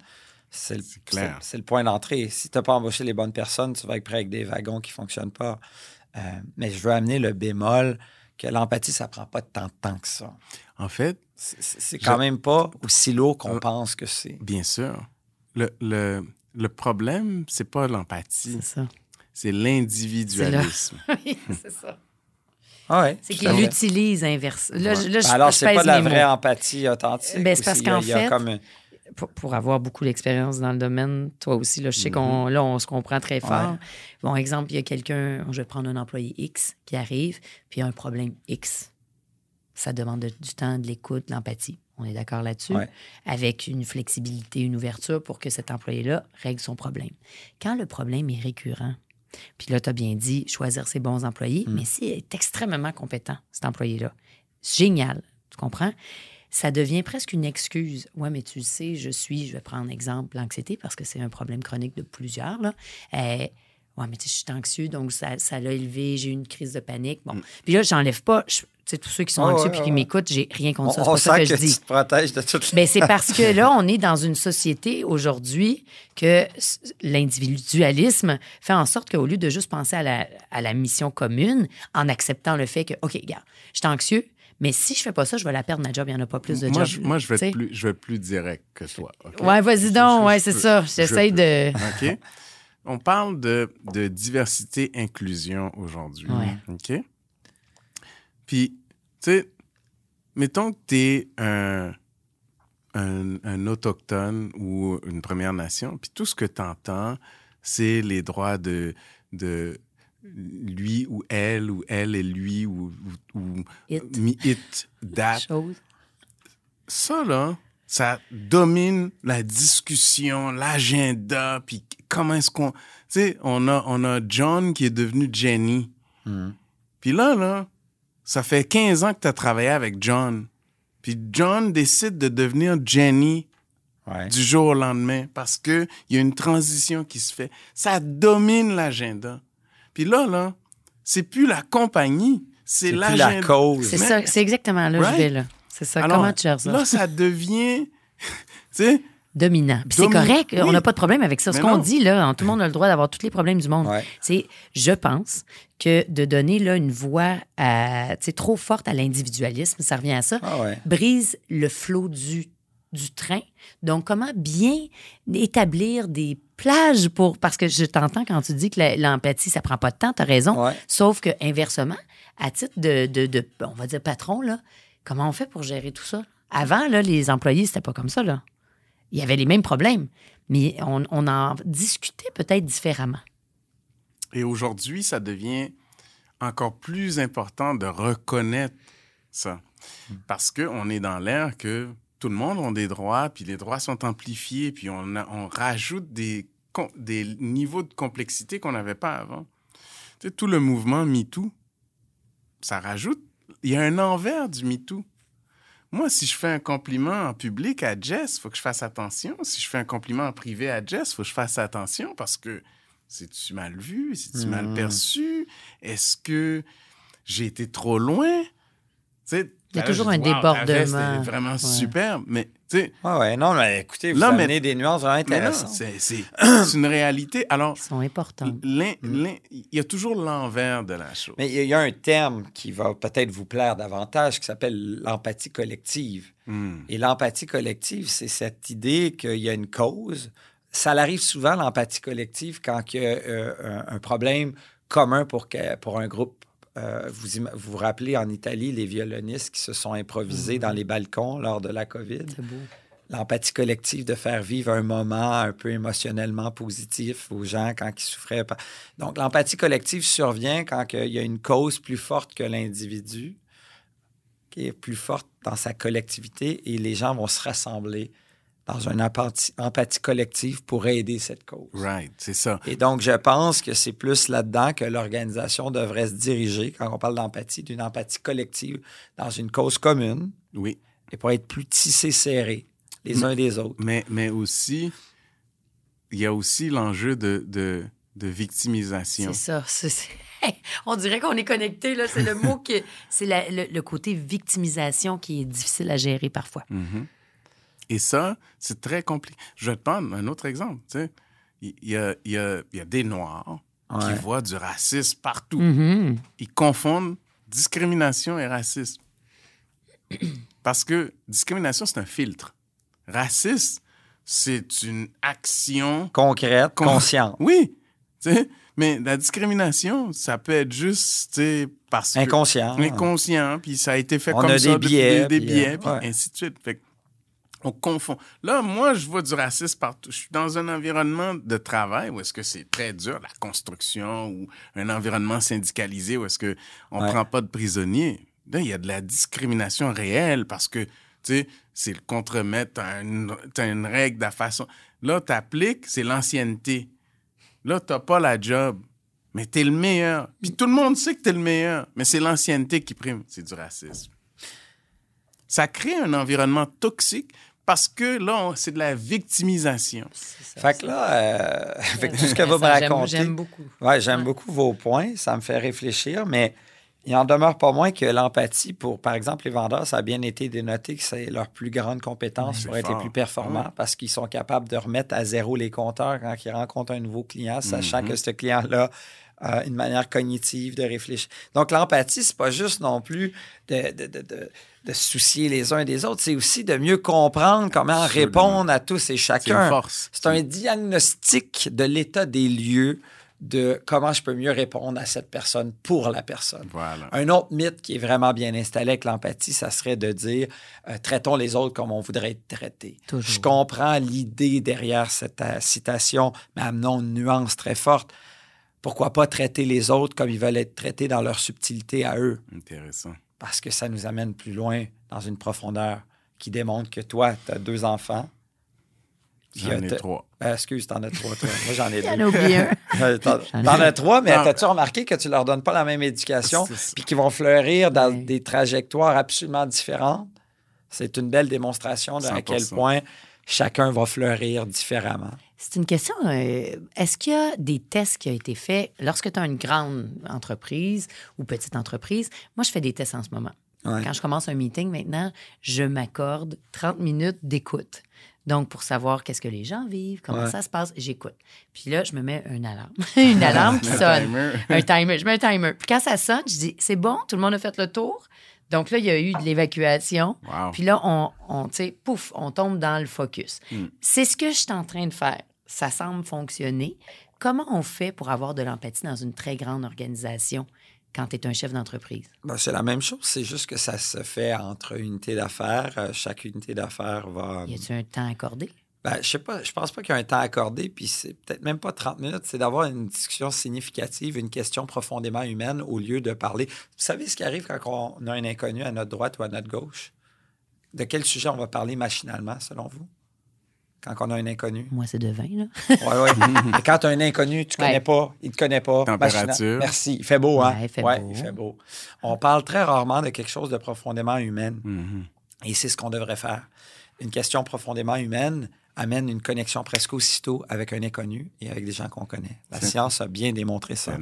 Speaker 1: C'est le,
Speaker 4: clair.
Speaker 1: c'est- c'est le point d'entrée. Si tu n'as pas embauché les bonnes personnes, tu vas être prêt avec des wagons qui ne fonctionnent pas. Euh, mais je veux amener le bémol que l'empathie, ça prend pas tant de temps que ça.
Speaker 4: En fait,
Speaker 1: C'est- quand
Speaker 4: Je-
Speaker 1: même pas aussi lourd qu'on
Speaker 4: Euh,
Speaker 1: pense que c'est.
Speaker 4: bien sûr, le, le, le problème, c'est pas l'empathie,
Speaker 2: C'est ça.
Speaker 4: c'est l'individualisme.
Speaker 2: oui, c'est ça.
Speaker 1: Ah ouais,
Speaker 2: C'est qu'il l'utilise inverse. Là, je- là, je-
Speaker 1: Ben Alors, c'est pas de la vraie
Speaker 2: mots.
Speaker 1: empathie authentique.
Speaker 2: Ben, c'est parce qu'en
Speaker 1: il y a
Speaker 2: fait,
Speaker 1: comme
Speaker 2: pour, pour avoir beaucoup d'expérience dans le domaine, toi aussi, là, je sais
Speaker 1: Mm-hmm.
Speaker 2: qu'on là, on se comprend très fort. Bon, exemple, il y a quelqu'un, je vais prendre un employé X qui arrive, puis il y a un problème X. Ça demande de- du temps, de l'écoute, de l'empathie. On est d'accord là-dessus?
Speaker 1: Ouais.
Speaker 2: Avec une flexibilité, une ouverture pour que cet employé-là règle son problème. Quand le problème est récurrent, puis là, tu as bien dit choisir ses bons employés,
Speaker 1: Hmm.
Speaker 2: mais s'il est extrêmement compétent, cet employé-là, génial, tu comprends? Ça devient presque une excuse. Ouais, mais tu le sais, je suis, je vais prendre exemple l'anxiété parce que c'est un problème chronique de plusieurs. Là. Euh, ouais, mais tu sais, je suis anxieux, donc ça, ça l'a élevé, j'ai eu une crise de panique. Bon. Puis là, j'enlève pas, je- tu sais, tous ceux qui sont.
Speaker 1: Ouais,
Speaker 2: anxieux
Speaker 1: ouais,
Speaker 2: puis qui
Speaker 1: ouais.
Speaker 2: m'écoutent, j'ai rien contre ça.
Speaker 1: On,
Speaker 2: C'est pas ça que je dis.
Speaker 1: tu te protèges de les...
Speaker 2: Ben, c'est parce que là, on est dans une société aujourd'hui que l'individualisme fait en sorte qu'au lieu de juste penser à la, à la mission commune, en acceptant le fait que, OK, regarde, je suis anxieux, mais si je fais pas ça, je vais la perdre ma job, il n'y en a pas plus de
Speaker 4: moi, je, moi, je vais être plus, je vais être plus direct que toi.
Speaker 2: Ouais, vas-y donc,
Speaker 4: je-
Speaker 2: ouais, c'est ça.
Speaker 4: je
Speaker 2: J'essaye de.
Speaker 4: OK? On parle de, de diversité-inclusion aujourd'hui.
Speaker 2: Ouais.
Speaker 4: OK? Puis, tu sais, mettons que tu es un, un, un autochtone ou une Première Nation, puis tout ce que tu entends, c'est les droits de, de lui ou elle, ou elle et lui, ou, ou, ou
Speaker 2: It.
Speaker 4: me, it, that
Speaker 2: Chose.
Speaker 4: ça, là, ça domine la discussion, l'agenda, puis comment est-ce qu'on... Tu sais, on a, on a John qui est devenu Jenny.
Speaker 1: Hmm.
Speaker 4: Puis là, là, ça fait 15 ans que tu as travaillé avec John. Puis John décide de devenir Jenny
Speaker 1: Ouais.
Speaker 4: du jour au lendemain parce qu'il y a une transition qui se fait. Ça domine l'agenda. Puis là, là, c'est plus la compagnie, c'est l'agenda.
Speaker 1: la cause.
Speaker 2: C'est
Speaker 4: Mais-
Speaker 2: ça, c'est exactement là où
Speaker 4: Right?
Speaker 2: je vais, là. C'est ça.
Speaker 4: Alors,
Speaker 2: Comment tu gères ça?
Speaker 4: Là, ça devient... tu sais,
Speaker 2: Dominant. Puis c'est correct, on n'a pas de problème avec ça. Ce qu'on dit, là, hein, tout le monde a le droit d'avoir tous les problèmes du monde.
Speaker 1: Ouais.
Speaker 2: C'est, je pense que de donner là, une voix à, trop forte à l'individualisme, ça revient à ça,
Speaker 1: Ah ouais.
Speaker 2: brise le flot du, du train. Donc, comment bien établir des plages pour. Parce que je t'entends quand tu dis que l'empathie, ça prend pas de temps, tu as raison.
Speaker 1: Ouais.
Speaker 2: Sauf que, inversement, à titre de, de, de- on va dire patron, là, comment on fait pour gérer tout ça? Avant, là, les employés, c'était pas comme ça, là. Il y avait les mêmes problèmes, mais on, on en discutait peut-être différemment.
Speaker 4: Et aujourd'hui, ça devient encore plus important de reconnaître ça. Parce qu'on est dans l'ère que tout le monde a des droits, puis les droits sont amplifiés, puis on, a- on rajoute des, niveaux de complexité qu'on n'avait pas avant. Tu sais, tout le mouvement MeToo, ça rajoute. Il y a un envers du MeToo. Moi, si je fais un compliment en public à Jess, il faut que je fasse attention. Si je fais un compliment en privé à Jess, il faut que je fasse attention parce que c'est-tu mal vu? C'est-tu mal
Speaker 1: Hmm.
Speaker 4: perçu? Est-ce que j'ai été trop loin? Tu sais,
Speaker 2: Il y a
Speaker 4: là,
Speaker 2: toujours un
Speaker 4: Wow,
Speaker 2: débordement.
Speaker 4: est vraiment
Speaker 2: Ouais.
Speaker 4: superbe. Mais, tu sais,
Speaker 1: Ouais, ouais. Non, mais écoutez, vous
Speaker 4: Là, mais-
Speaker 1: amenez des nuances vraiment
Speaker 4: mais
Speaker 1: intéressantes.
Speaker 4: c'est c'est- c'est une réalité. Alors,
Speaker 2: Ils sont importants.
Speaker 4: l'un- il y a toujours l'envers de la chose.
Speaker 1: Mais il y a- il y a un terme qui va peut-être vous plaire davantage qui s'appelle l'empathie collective.
Speaker 4: Hmm.
Speaker 1: Et l'empathie collective, c'est cette idée qu'il y a une cause. Ça arrive souvent, l'empathie collective, quand il y a euh, un, un problème commun pour, que- pour un groupe. Euh, vous, vous vous rappelez en Italie les violonistes qui se sont improvisés dans les balcons lors de la COVID? L'empathie collective de faire vivre un moment un peu émotionnellement positif aux gens quand ils souffraient. Donc, l'empathie collective survient quand il y a une cause plus forte que l'individu, qui est plus forte dans sa collectivité, et les gens vont se rassembler dans une empathie, empathie collective pour aider cette cause.
Speaker 4: Right, c'est ça.
Speaker 1: Et donc, je pense que c'est plus là-dedans que l'organisation devrait se diriger, quand on parle d'empathie, d'une empathie collective dans une cause commune,
Speaker 4: Oui.
Speaker 1: et pour être plus tissés serrés les uns des autres.
Speaker 4: Mais, mais aussi, il y a aussi l'enjeu de, de, de victimisation.
Speaker 2: C'est ça. c'est- Hey, on dirait qu'on est connecté, là. C'est le mot que. C'est la- le, le côté victimisation qui est difficile à gérer parfois.
Speaker 4: Mhm. Et ça, c'est très compliqué. Je vais te prendre un autre exemple. tu sais. Il y, a, il y, a, il y a des Noirs
Speaker 1: Ouais.
Speaker 4: qui voient du racisme partout.
Speaker 2: Mhm.
Speaker 4: Ils confondent discrimination et racisme. Parce que discrimination, c'est un filtre. Racisme, c'est une action
Speaker 1: Concrète,
Speaker 4: Con-
Speaker 1: consciente.
Speaker 4: Oui, tu sais, mais la discrimination, ça peut être juste, tu sais, parce que...
Speaker 1: Inconscient.
Speaker 4: Inconscient, puis ça a été fait
Speaker 1: On
Speaker 4: comme
Speaker 1: a
Speaker 4: ça
Speaker 1: des biais,
Speaker 4: des, des biais,
Speaker 1: euh,
Speaker 4: puis
Speaker 1: ouais.
Speaker 4: ainsi de suite. Fait que on confond. Là, moi, je vois du racisme partout. Je suis dans un environnement de travail où est-ce que c'est très dur, la construction ou un environnement syndicalisé où est-ce que on
Speaker 1: Ouais.
Speaker 4: prend pas de prisonniers. Là, il y a de la discrimination réelle parce que, tu sais, c'est le contremaître, tu as, une règle de la façon. Là, tu appliques, c'est l'ancienneté. Là, tu pas la job, mais tu es le meilleur. Puis tout le monde sait que tu es le meilleur, mais c'est l'ancienneté qui prime. C'est du racisme. Ça crée un environnement toxique parce que là, c'est de la victimisation.
Speaker 1: fait que là, euh, avec tout ce que vous me racontez.
Speaker 2: J'aime beaucoup.
Speaker 1: Ouais, j'aime beaucoup vos points. Ça me fait réfléchir, mais il en demeure pas moins que l'empathie pour, par exemple, les vendeurs, ça a bien été dénoté que c'est leur plus grande compétence pour être les plus performants parce qu'ils sont capables de remettre à zéro les compteurs quand ils rencontrent un nouveau client, sachant que mm-hmm. ce client-là une manière cognitive de réfléchir. Donc, l'empathie, c'est pas juste non plus de, de, de, de, soucier les uns des autres, c'est aussi de mieux comprendre comment répondre à tous et chacun. C'est un diagnostic de l'état des lieux de comment je peux mieux répondre à cette personne pour la personne. Un autre mythe qui est vraiment bien installé avec l'empathie, ça serait de dire euh, traitons les autres comme on voudrait être traités. Je comprends l'idée derrière cette euh, citation, mais amenons une nuance très forte. Pourquoi pas traiter les autres comme ils veulent être traités dans leur subtilité à eux?
Speaker 4: Intéressant.
Speaker 1: Parce que ça nous amène plus loin dans une profondeur qui démontre que toi, tu as deux enfants,
Speaker 4: J'en ai trois.
Speaker 1: Euh, excuse, t'en as trois, toi. Moi, j'en ai deux.
Speaker 2: J'en ai oublié un.
Speaker 1: t'en as trois, mais as-tu remarqué que tu leur donnes pas la même éducation puis qu'ils vont fleurir dans des trajectoires absolument différentes? C'est une belle démonstration de à quel point chacun va fleurir différemment.
Speaker 2: C'est une question. Euh, est-ce qu'il y a des tests qui ont été faits lorsque tu as une grande entreprise ou petite entreprise? Moi, je fais des tests en ce moment. Quand je commence un meeting maintenant, je m'accorde 30 minutes d'écoute. Donc, pour savoir qu'est-ce que les gens vivent, comment ça se passe, j'écoute. Puis là, je me mets une alarme. une alarme qui sonne. un timer. Je mets un timer. Puis quand ça sonne, je dis, c'est bon, tout le monde a fait le tour. Donc là, il y a eu de l'évacuation. Puis là, on, on tu sais, pouf, on tombe dans le focus. Hmm. C'est ce que je suis en train de faire. Ça semble fonctionner. Comment on fait pour avoir de l'empathie dans une très grande organisation? quand tu es un chef d'entreprise?
Speaker 1: Ben, c'est la même chose. C'est juste que ça se fait entre unités d'affaires. Euh, chaque unité d'affaires va.
Speaker 2: Y a-t-il un temps accordé?
Speaker 1: Ben, je sais pas, je pense pas qu'il y a un temps accordé, puis c'est peut-être même pas 30 minutes, c'est d'avoir une discussion significative, une question profondément humaine au lieu de parler. Vous savez ce qui arrive quand on a un inconnu à notre droite ou à notre gauche? De quel sujet on va parler machinalement, selon vous? Quand on a un inconnu?
Speaker 2: Moi, c'est de vin, là.
Speaker 1: oui, oui. quand tu as un inconnu, tu ne connais pas, il ne te connaît pas.
Speaker 4: Température.
Speaker 1: Merci. Il fait beau, hein? il, fait beau. il fait beau. On parle très rarement de quelque chose de profondément humain. Mm-hmm. Et c'est ce qu'on devrait faire. Une question profondément humaine, amène une connexion presque aussitôt avec un inconnu et avec des gens qu'on connaît. La science a bien démontré ça.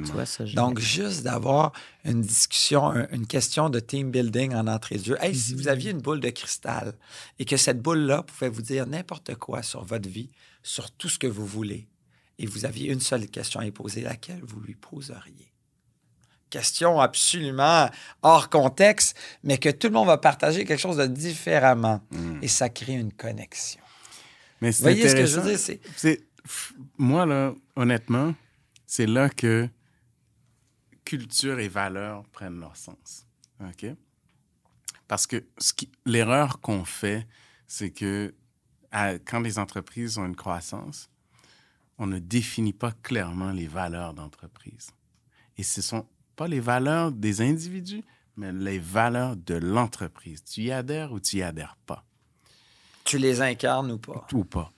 Speaker 1: Donc, juste d'avoir une discussion, une question de team building en entrée de jeu. Hey, si vous aviez une boule de cristal et que cette boule-là pouvait vous dire n'importe quoi sur votre vie, sur tout ce que vous voulez, et vous aviez une seule question à poser, laquelle vous lui poseriez? Question absolument hors contexte, mais que tout le monde va partager quelque chose de différemment. Hmm. Et ça crée une connexion.
Speaker 4: Mais Vous voyez ce que je veux dire? C'est... Moi, là, honnêtement, c'est là que culture et valeur prennent leur sens. OK? Parce que ce qui... l'erreur qu'on fait, c'est que quand les entreprises ont une croissance, on ne définit pas clairement les valeurs d'entreprise. Et ce ne sont pas les valeurs des individus, mais les valeurs de l'entreprise. Tu y adhères ou tu y adhères pas.
Speaker 1: Tu les incarnes ou pas.
Speaker 4: Ou pas.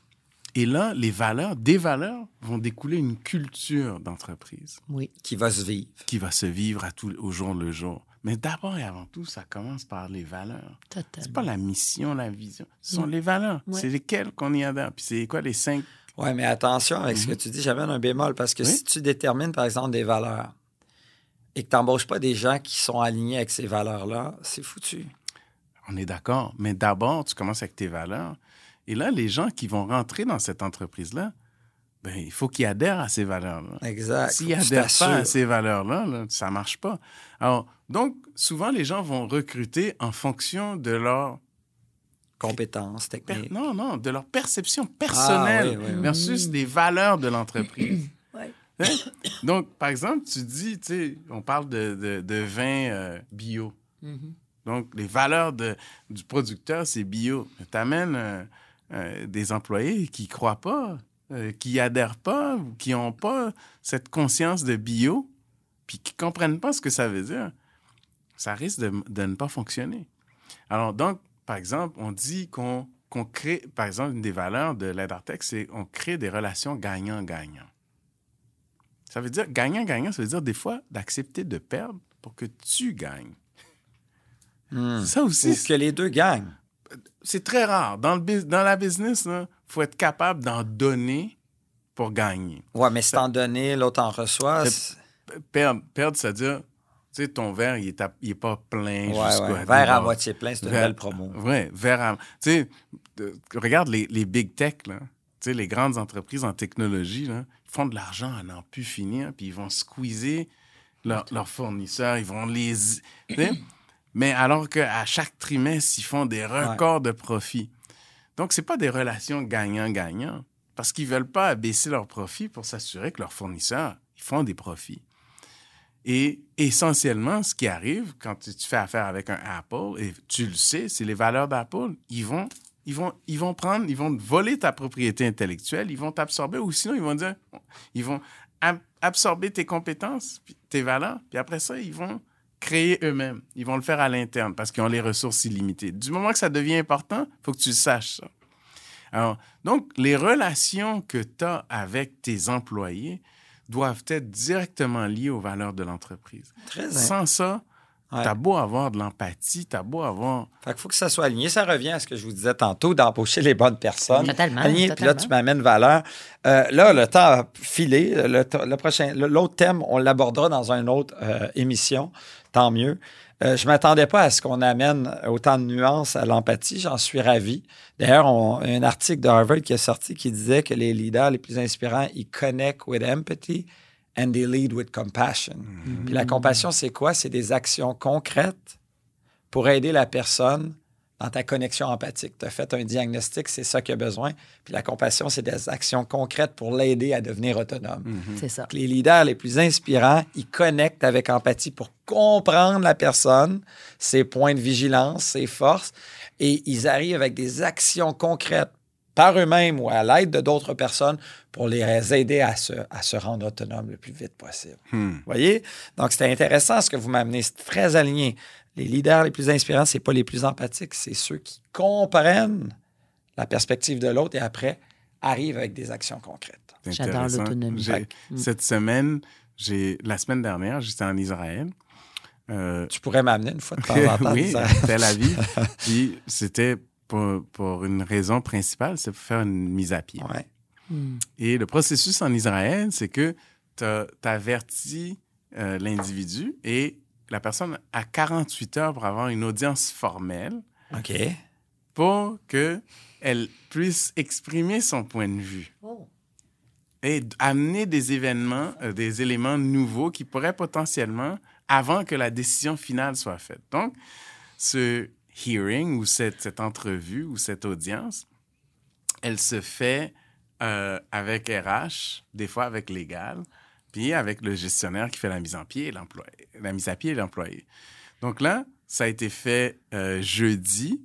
Speaker 4: Et là, les valeurs, des valeurs vont découler une culture d'entreprise.
Speaker 2: Oui.
Speaker 1: Qui va se vivre.
Speaker 4: Qui va se vivre à tout, au jour le jour. Mais d'abord et avant tout, ça commence par les valeurs.
Speaker 2: Totalement.
Speaker 4: C'est pas la mission, la vision. Ce sont les valeurs. C'est lesquelles qu'on y adhère. Puis c'est quoi les cinq?
Speaker 1: Oui, mais attention avec ce que mhm. tu dis. J'amène un bémol parce que si tu détermines, par exemple, des valeurs et que tu n'embauches pas des gens qui sont alignés avec ces valeurs-là, c'est foutu.
Speaker 4: On est d'accord. Mais d'abord, tu commences avec tes valeurs. Et là, les gens qui vont rentrer dans cette entreprise-là, ben, il faut qu'ils adhèrent à ces valeurs-là.
Speaker 1: Exact.
Speaker 4: S'ils n'adhèrent pas à ces valeurs-là, ça ne marche pas. Alors, donc, souvent, les gens vont recruter en fonction de leur
Speaker 1: compétences techniques.
Speaker 4: Non, non, de leur perception personnelle ah, versus des valeurs de l'entreprise. Hein? Donc, par exemple, tu dis, tu sais, on parle de, de, vin euh, bio. Mm-hmm. Donc, les valeurs du producteur, c'est bio. Tu amènes euh, euh, des employés qui croient pas, euh, qui adhèrent pas, ou qui n'ont pas cette conscience de bio, puis qui ne comprennent pas ce que ça veut dire. Ça risque de, ne pas fonctionner. Alors, donc, par exemple, on dit qu'on qu'on crée, par exemple, une des valeurs de l'aide Artex, c'est qu'on crée des relations gagnant-gagnant. Ça veut dire gagnant-gagnant, ça veut dire des fois d'accepter de perdre pour que tu gagnes.
Speaker 1: Hmm.
Speaker 4: Ça
Speaker 1: Ou
Speaker 4: aussi,
Speaker 1: que les deux gagnent.
Speaker 4: c'est très rare. Dans, le, dans la business, il faut être capable d'en donner pour gagner.
Speaker 1: Ouais, mais c'est en donné, l'autre en reçoit.
Speaker 4: Perdre, perdre c'est-à-dire, tu sais, ton verre, il est, à- il est pas plein
Speaker 1: Ouais,
Speaker 4: jusqu'au
Speaker 1: ouais. Verre à moitié plein, c'est une belle promo.
Speaker 4: Oui, verre à... Tu sais, regarde les, les big tech, là. Tu sais, les grandes entreprises en technologie, là, ils font de l'argent à n'en plus finir, puis ils vont squeezer leur- leurs fournisseurs, ils vont les... Mais alors qu'à chaque trimestre, ils font des records de profit. Donc, c'est pas des relations gagnant-gagnant, parce qu'ils veulent pas abaisser leurs profits pour s'assurer que leurs fournisseurs, ils font des profits. Et essentiellement, ce qui arrive quand tu fais affaire avec un Apple, et tu le sais, c'est les valeurs d'Apple, ils vont, ils, vont, ils vont prendre, ils vont voler ta propriété intellectuelle, ils vont t'absorber, ou sinon, ils vont dire, ils vont ab- absorber tes compétences, tes valeurs, puis après ça, ils vont créer eux-mêmes. Ils vont le faire à l'interne parce qu'ils ont les ressources illimitées. Du moment que ça devient important, il faut que tu le saches ça. Alors, donc, les relations que tu as avec tes employés doivent être directement liées aux valeurs de l'entreprise.
Speaker 1: Très
Speaker 4: Sans ça,
Speaker 1: Ouais.
Speaker 4: tu as beau avoir de l'empathie, tu as beau avoir...
Speaker 1: Fait qu'il faut que ça soit aligné. Ça revient à ce que je vous disais tantôt, d'embaucher les bonnes personnes.
Speaker 2: Totalement,
Speaker 1: Aligné, puis là, tu m'amènes valeur. Euh, là, le temps a filé. Le, prochain, le- l'autre thème, on l'abordera dans une autre euh, émission. Tant mieux. Euh, je ne m'attendais pas à ce qu'on amène autant de nuances à l'empathie. J'en suis ravi. D'ailleurs, on- un article de Harvard qui est sorti qui disait que les leaders les plus inspirants, ils connect with empathy and they lead with compassion. Puis la compassion, c'est quoi? C'est des actions concrètes pour aider la personne dans ta connexion empathique. Tu as fait un diagnostic, c'est ça qu'il a besoin. Puis la compassion, c'est des actions concrètes pour l'aider à devenir autonome.
Speaker 2: C'est ça.
Speaker 1: Les leaders les plus inspirants, ils connectent avec empathie pour comprendre la personne, ses points de vigilance, ses forces, et ils arrivent avec des actions concrètes par eux-mêmes ou à l'aide de d'autres personnes pour les aider à se, à se rendre autonomes le plus vite possible.
Speaker 4: Hmm.
Speaker 1: Vous voyez? Donc, c'était intéressant ce que vous m'amenez. C'est très aligné. Les leaders les plus inspirants, c'est pas les plus empathiques, c'est ceux qui comprennent la perspective de l'autre et après arrivent avec des actions concrètes.
Speaker 2: J'adore l'autonomie.
Speaker 4: J'ai-
Speaker 2: Mm.
Speaker 4: Cette semaine, j'ai la semaine dernière, j'étais en Israël. Euh,
Speaker 1: Tu pourrais m'amener une fois de temps en temps.
Speaker 4: oui. Tel Aviv. Puis c'était pour, pour une raison principale, c'est pour faire une mise à pied.
Speaker 1: Ouais.
Speaker 2: Hmm.
Speaker 4: Et le processus en Israël, c'est que tu avertis euh, l'individu et la personne a 48 heures pour avoir une audience formelle
Speaker 1: OK.
Speaker 4: pour qu'elle puisse exprimer son point de vue
Speaker 2: Oh.
Speaker 4: et amener des événements, euh, des éléments nouveaux qui pourraient potentiellement, avant que la décision finale soit faite. Donc, ce hearing ou cette, cette entrevue ou cette audience, elle se fait euh, avec RH, des fois avec légal, puis avec le gestionnaire qui fait la mise en pied et l'employé, la mise à pied et l'employé. Donc là, ça a été fait euh, jeudi,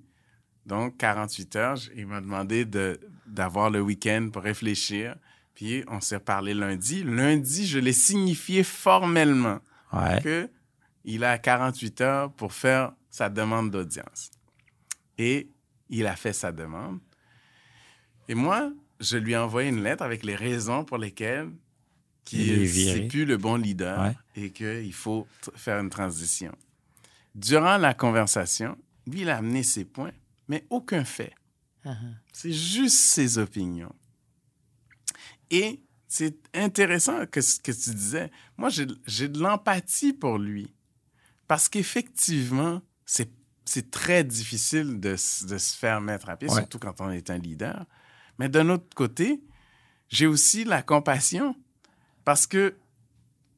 Speaker 4: donc 48 heures. Il m'a demandé de, d'avoir le week-end pour réfléchir. Puis on s'est parlé lundi. Lundi, je l'ai signifié formellement
Speaker 1: Ouais.
Speaker 4: que il a 48 heures pour faire sa demande d'audience. Et il a fait sa demande. Et moi, je lui ai envoyé une lettre avec les raisons pour lesquelles
Speaker 1: Il est
Speaker 4: qui
Speaker 1: viré.
Speaker 4: c'est plus le bon leader
Speaker 1: Ouais.
Speaker 4: et qu'il faut faire une transition. Durant la conversation, lui, il a amené ses points, mais aucun fait.
Speaker 2: Ah,
Speaker 4: C'est juste ses opinions. Et c'est intéressant que ce que tu disais. Moi, j'ai j'ai de l'empathie pour lui. Parce qu'effectivement, c'est c'est très difficile de, de se faire mettre à pied,
Speaker 1: Ouais.
Speaker 4: surtout quand on est un leader. Mais d'un autre côté, j'ai aussi la compassion. Parce que,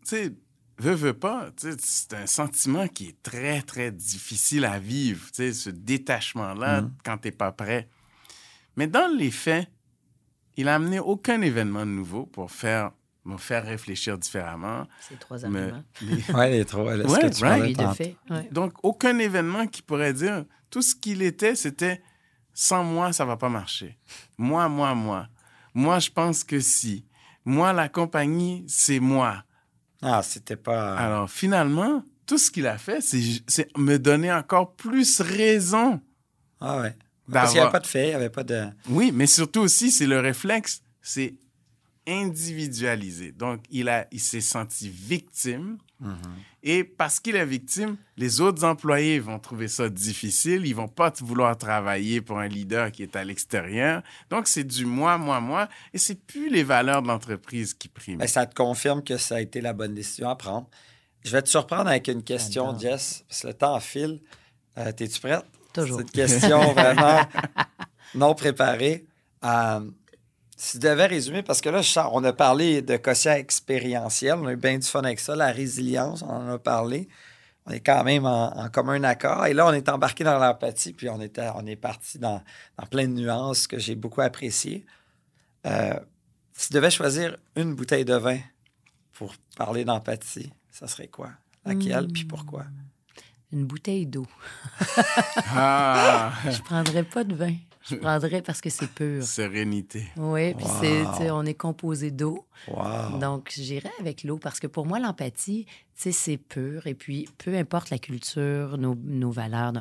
Speaker 4: tu sais, veux, veux pas, c'est un sentiment qui est très, très difficile à vivre, tu sais, ce détachement-là
Speaker 1: Mhm.
Speaker 4: quand t'es pas prêt. Mais dans les faits, il a amené aucun événement nouveau pour faire, me faire réfléchir différemment.
Speaker 2: C'est trois
Speaker 4: me-
Speaker 2: arguments.
Speaker 4: les-
Speaker 1: Ouais, les trois. là,
Speaker 4: Ouais,
Speaker 1: que tu
Speaker 4: right.
Speaker 2: de fait. ouais.
Speaker 4: Donc, aucun événement qui pourrait dire tout ce qu'il était, c'était sans moi, ça va pas marcher. Moi, moi, moi. Moi, je pense que si. Moi, la compagnie, c'est moi.
Speaker 1: Ah, c'était pas.
Speaker 4: Alors, finalement, tout ce qu'il a fait, c'est c'est me donner encore plus raison
Speaker 1: Ah ouais. Parce qu'il n'y avait pas de fait, il n'y avait pas de.
Speaker 4: Oui, mais surtout aussi, c'est le réflexe, c'est individualisé. Donc, il, a, il s'est senti victime.
Speaker 1: Mm-hmm.
Speaker 4: Et parce qu'il est victime, les autres employés vont trouver ça difficile. Ils vont pas vouloir travailler pour un leader qui est à l'extérieur. Donc, c'est du moi, moi, moi. Et c'est plus les valeurs de l'entreprise qui priment.
Speaker 1: Mais ça te confirme que ça a été la bonne décision à prendre. Je vais te surprendre avec une question, Jess, parce que le temps file. Euh, Es-tu prête?
Speaker 2: Toujours.
Speaker 1: C'est une question vraiment non préparée. Euh, si tu devais résumer, parce que là, on a parlé de quotient expérientiel, on a eu bien du fun avec ça, la résilience, on en a parlé. On est quand même en, en commun accord. Et là, on est embarqué dans l'empathie, puis on, était, on est parti dans, dans plein de nuances que j'ai beaucoup appréciées. Euh, si tu devais choisir une bouteille de vin pour parler d'empathie, ça serait quoi? Laquelle, puis pourquoi?
Speaker 2: Une bouteille d'eau.
Speaker 4: Ah,
Speaker 2: Je prendrais pas de vin. Je prendrais parce que c'est pur.
Speaker 4: sérénité.
Speaker 2: Oui, puis sais, on est composé d'eau.
Speaker 1: Wow!
Speaker 2: Donc, j'irais avec l'eau parce que pour moi, l'empathie, c'est pur. Et puis, peu importe la culture, nos, nos valeurs,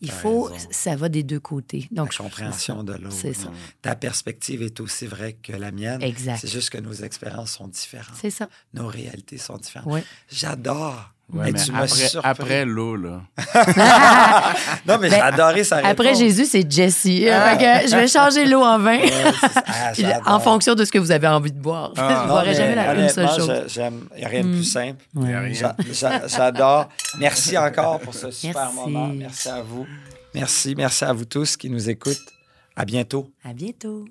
Speaker 2: il faut,
Speaker 4: raison.
Speaker 2: ça va des deux côtés. Donc,
Speaker 1: la compréhension de l'autre.
Speaker 2: C'est ça.
Speaker 1: Ta perspective est aussi vraie que la mienne.
Speaker 2: Exact.
Speaker 1: C'est juste que nos expériences sont différentes.
Speaker 2: C'est ça.
Speaker 1: Nos réalités sont différentes.
Speaker 2: Oui.
Speaker 1: J'adore.
Speaker 4: Ouais,
Speaker 1: Et
Speaker 4: mais
Speaker 1: tu m'as
Speaker 4: après,
Speaker 1: surpris.
Speaker 4: après l'eau, là.
Speaker 1: Non, mais j'ai adoré sa réponse.
Speaker 2: Ben, Après Jésus, c'est Jessie. Fait que je vais changer l'eau en vin
Speaker 1: Ouais. Ah,
Speaker 2: Puis en fonction de ce que vous avez envie de boire.
Speaker 4: Ah.
Speaker 2: je
Speaker 1: Non,
Speaker 2: ne jamais la, seule
Speaker 1: honnêtement,
Speaker 2: chose.
Speaker 1: J'aime. Il n'y a rien de plus simple.
Speaker 4: Il y a rien.
Speaker 1: J'a- j'a- J'adore. Merci encore pour ce super
Speaker 2: Merci.
Speaker 1: moment. Merci à vous. Merci. Merci à vous tous qui nous écoutent. À bientôt.
Speaker 2: À bientôt.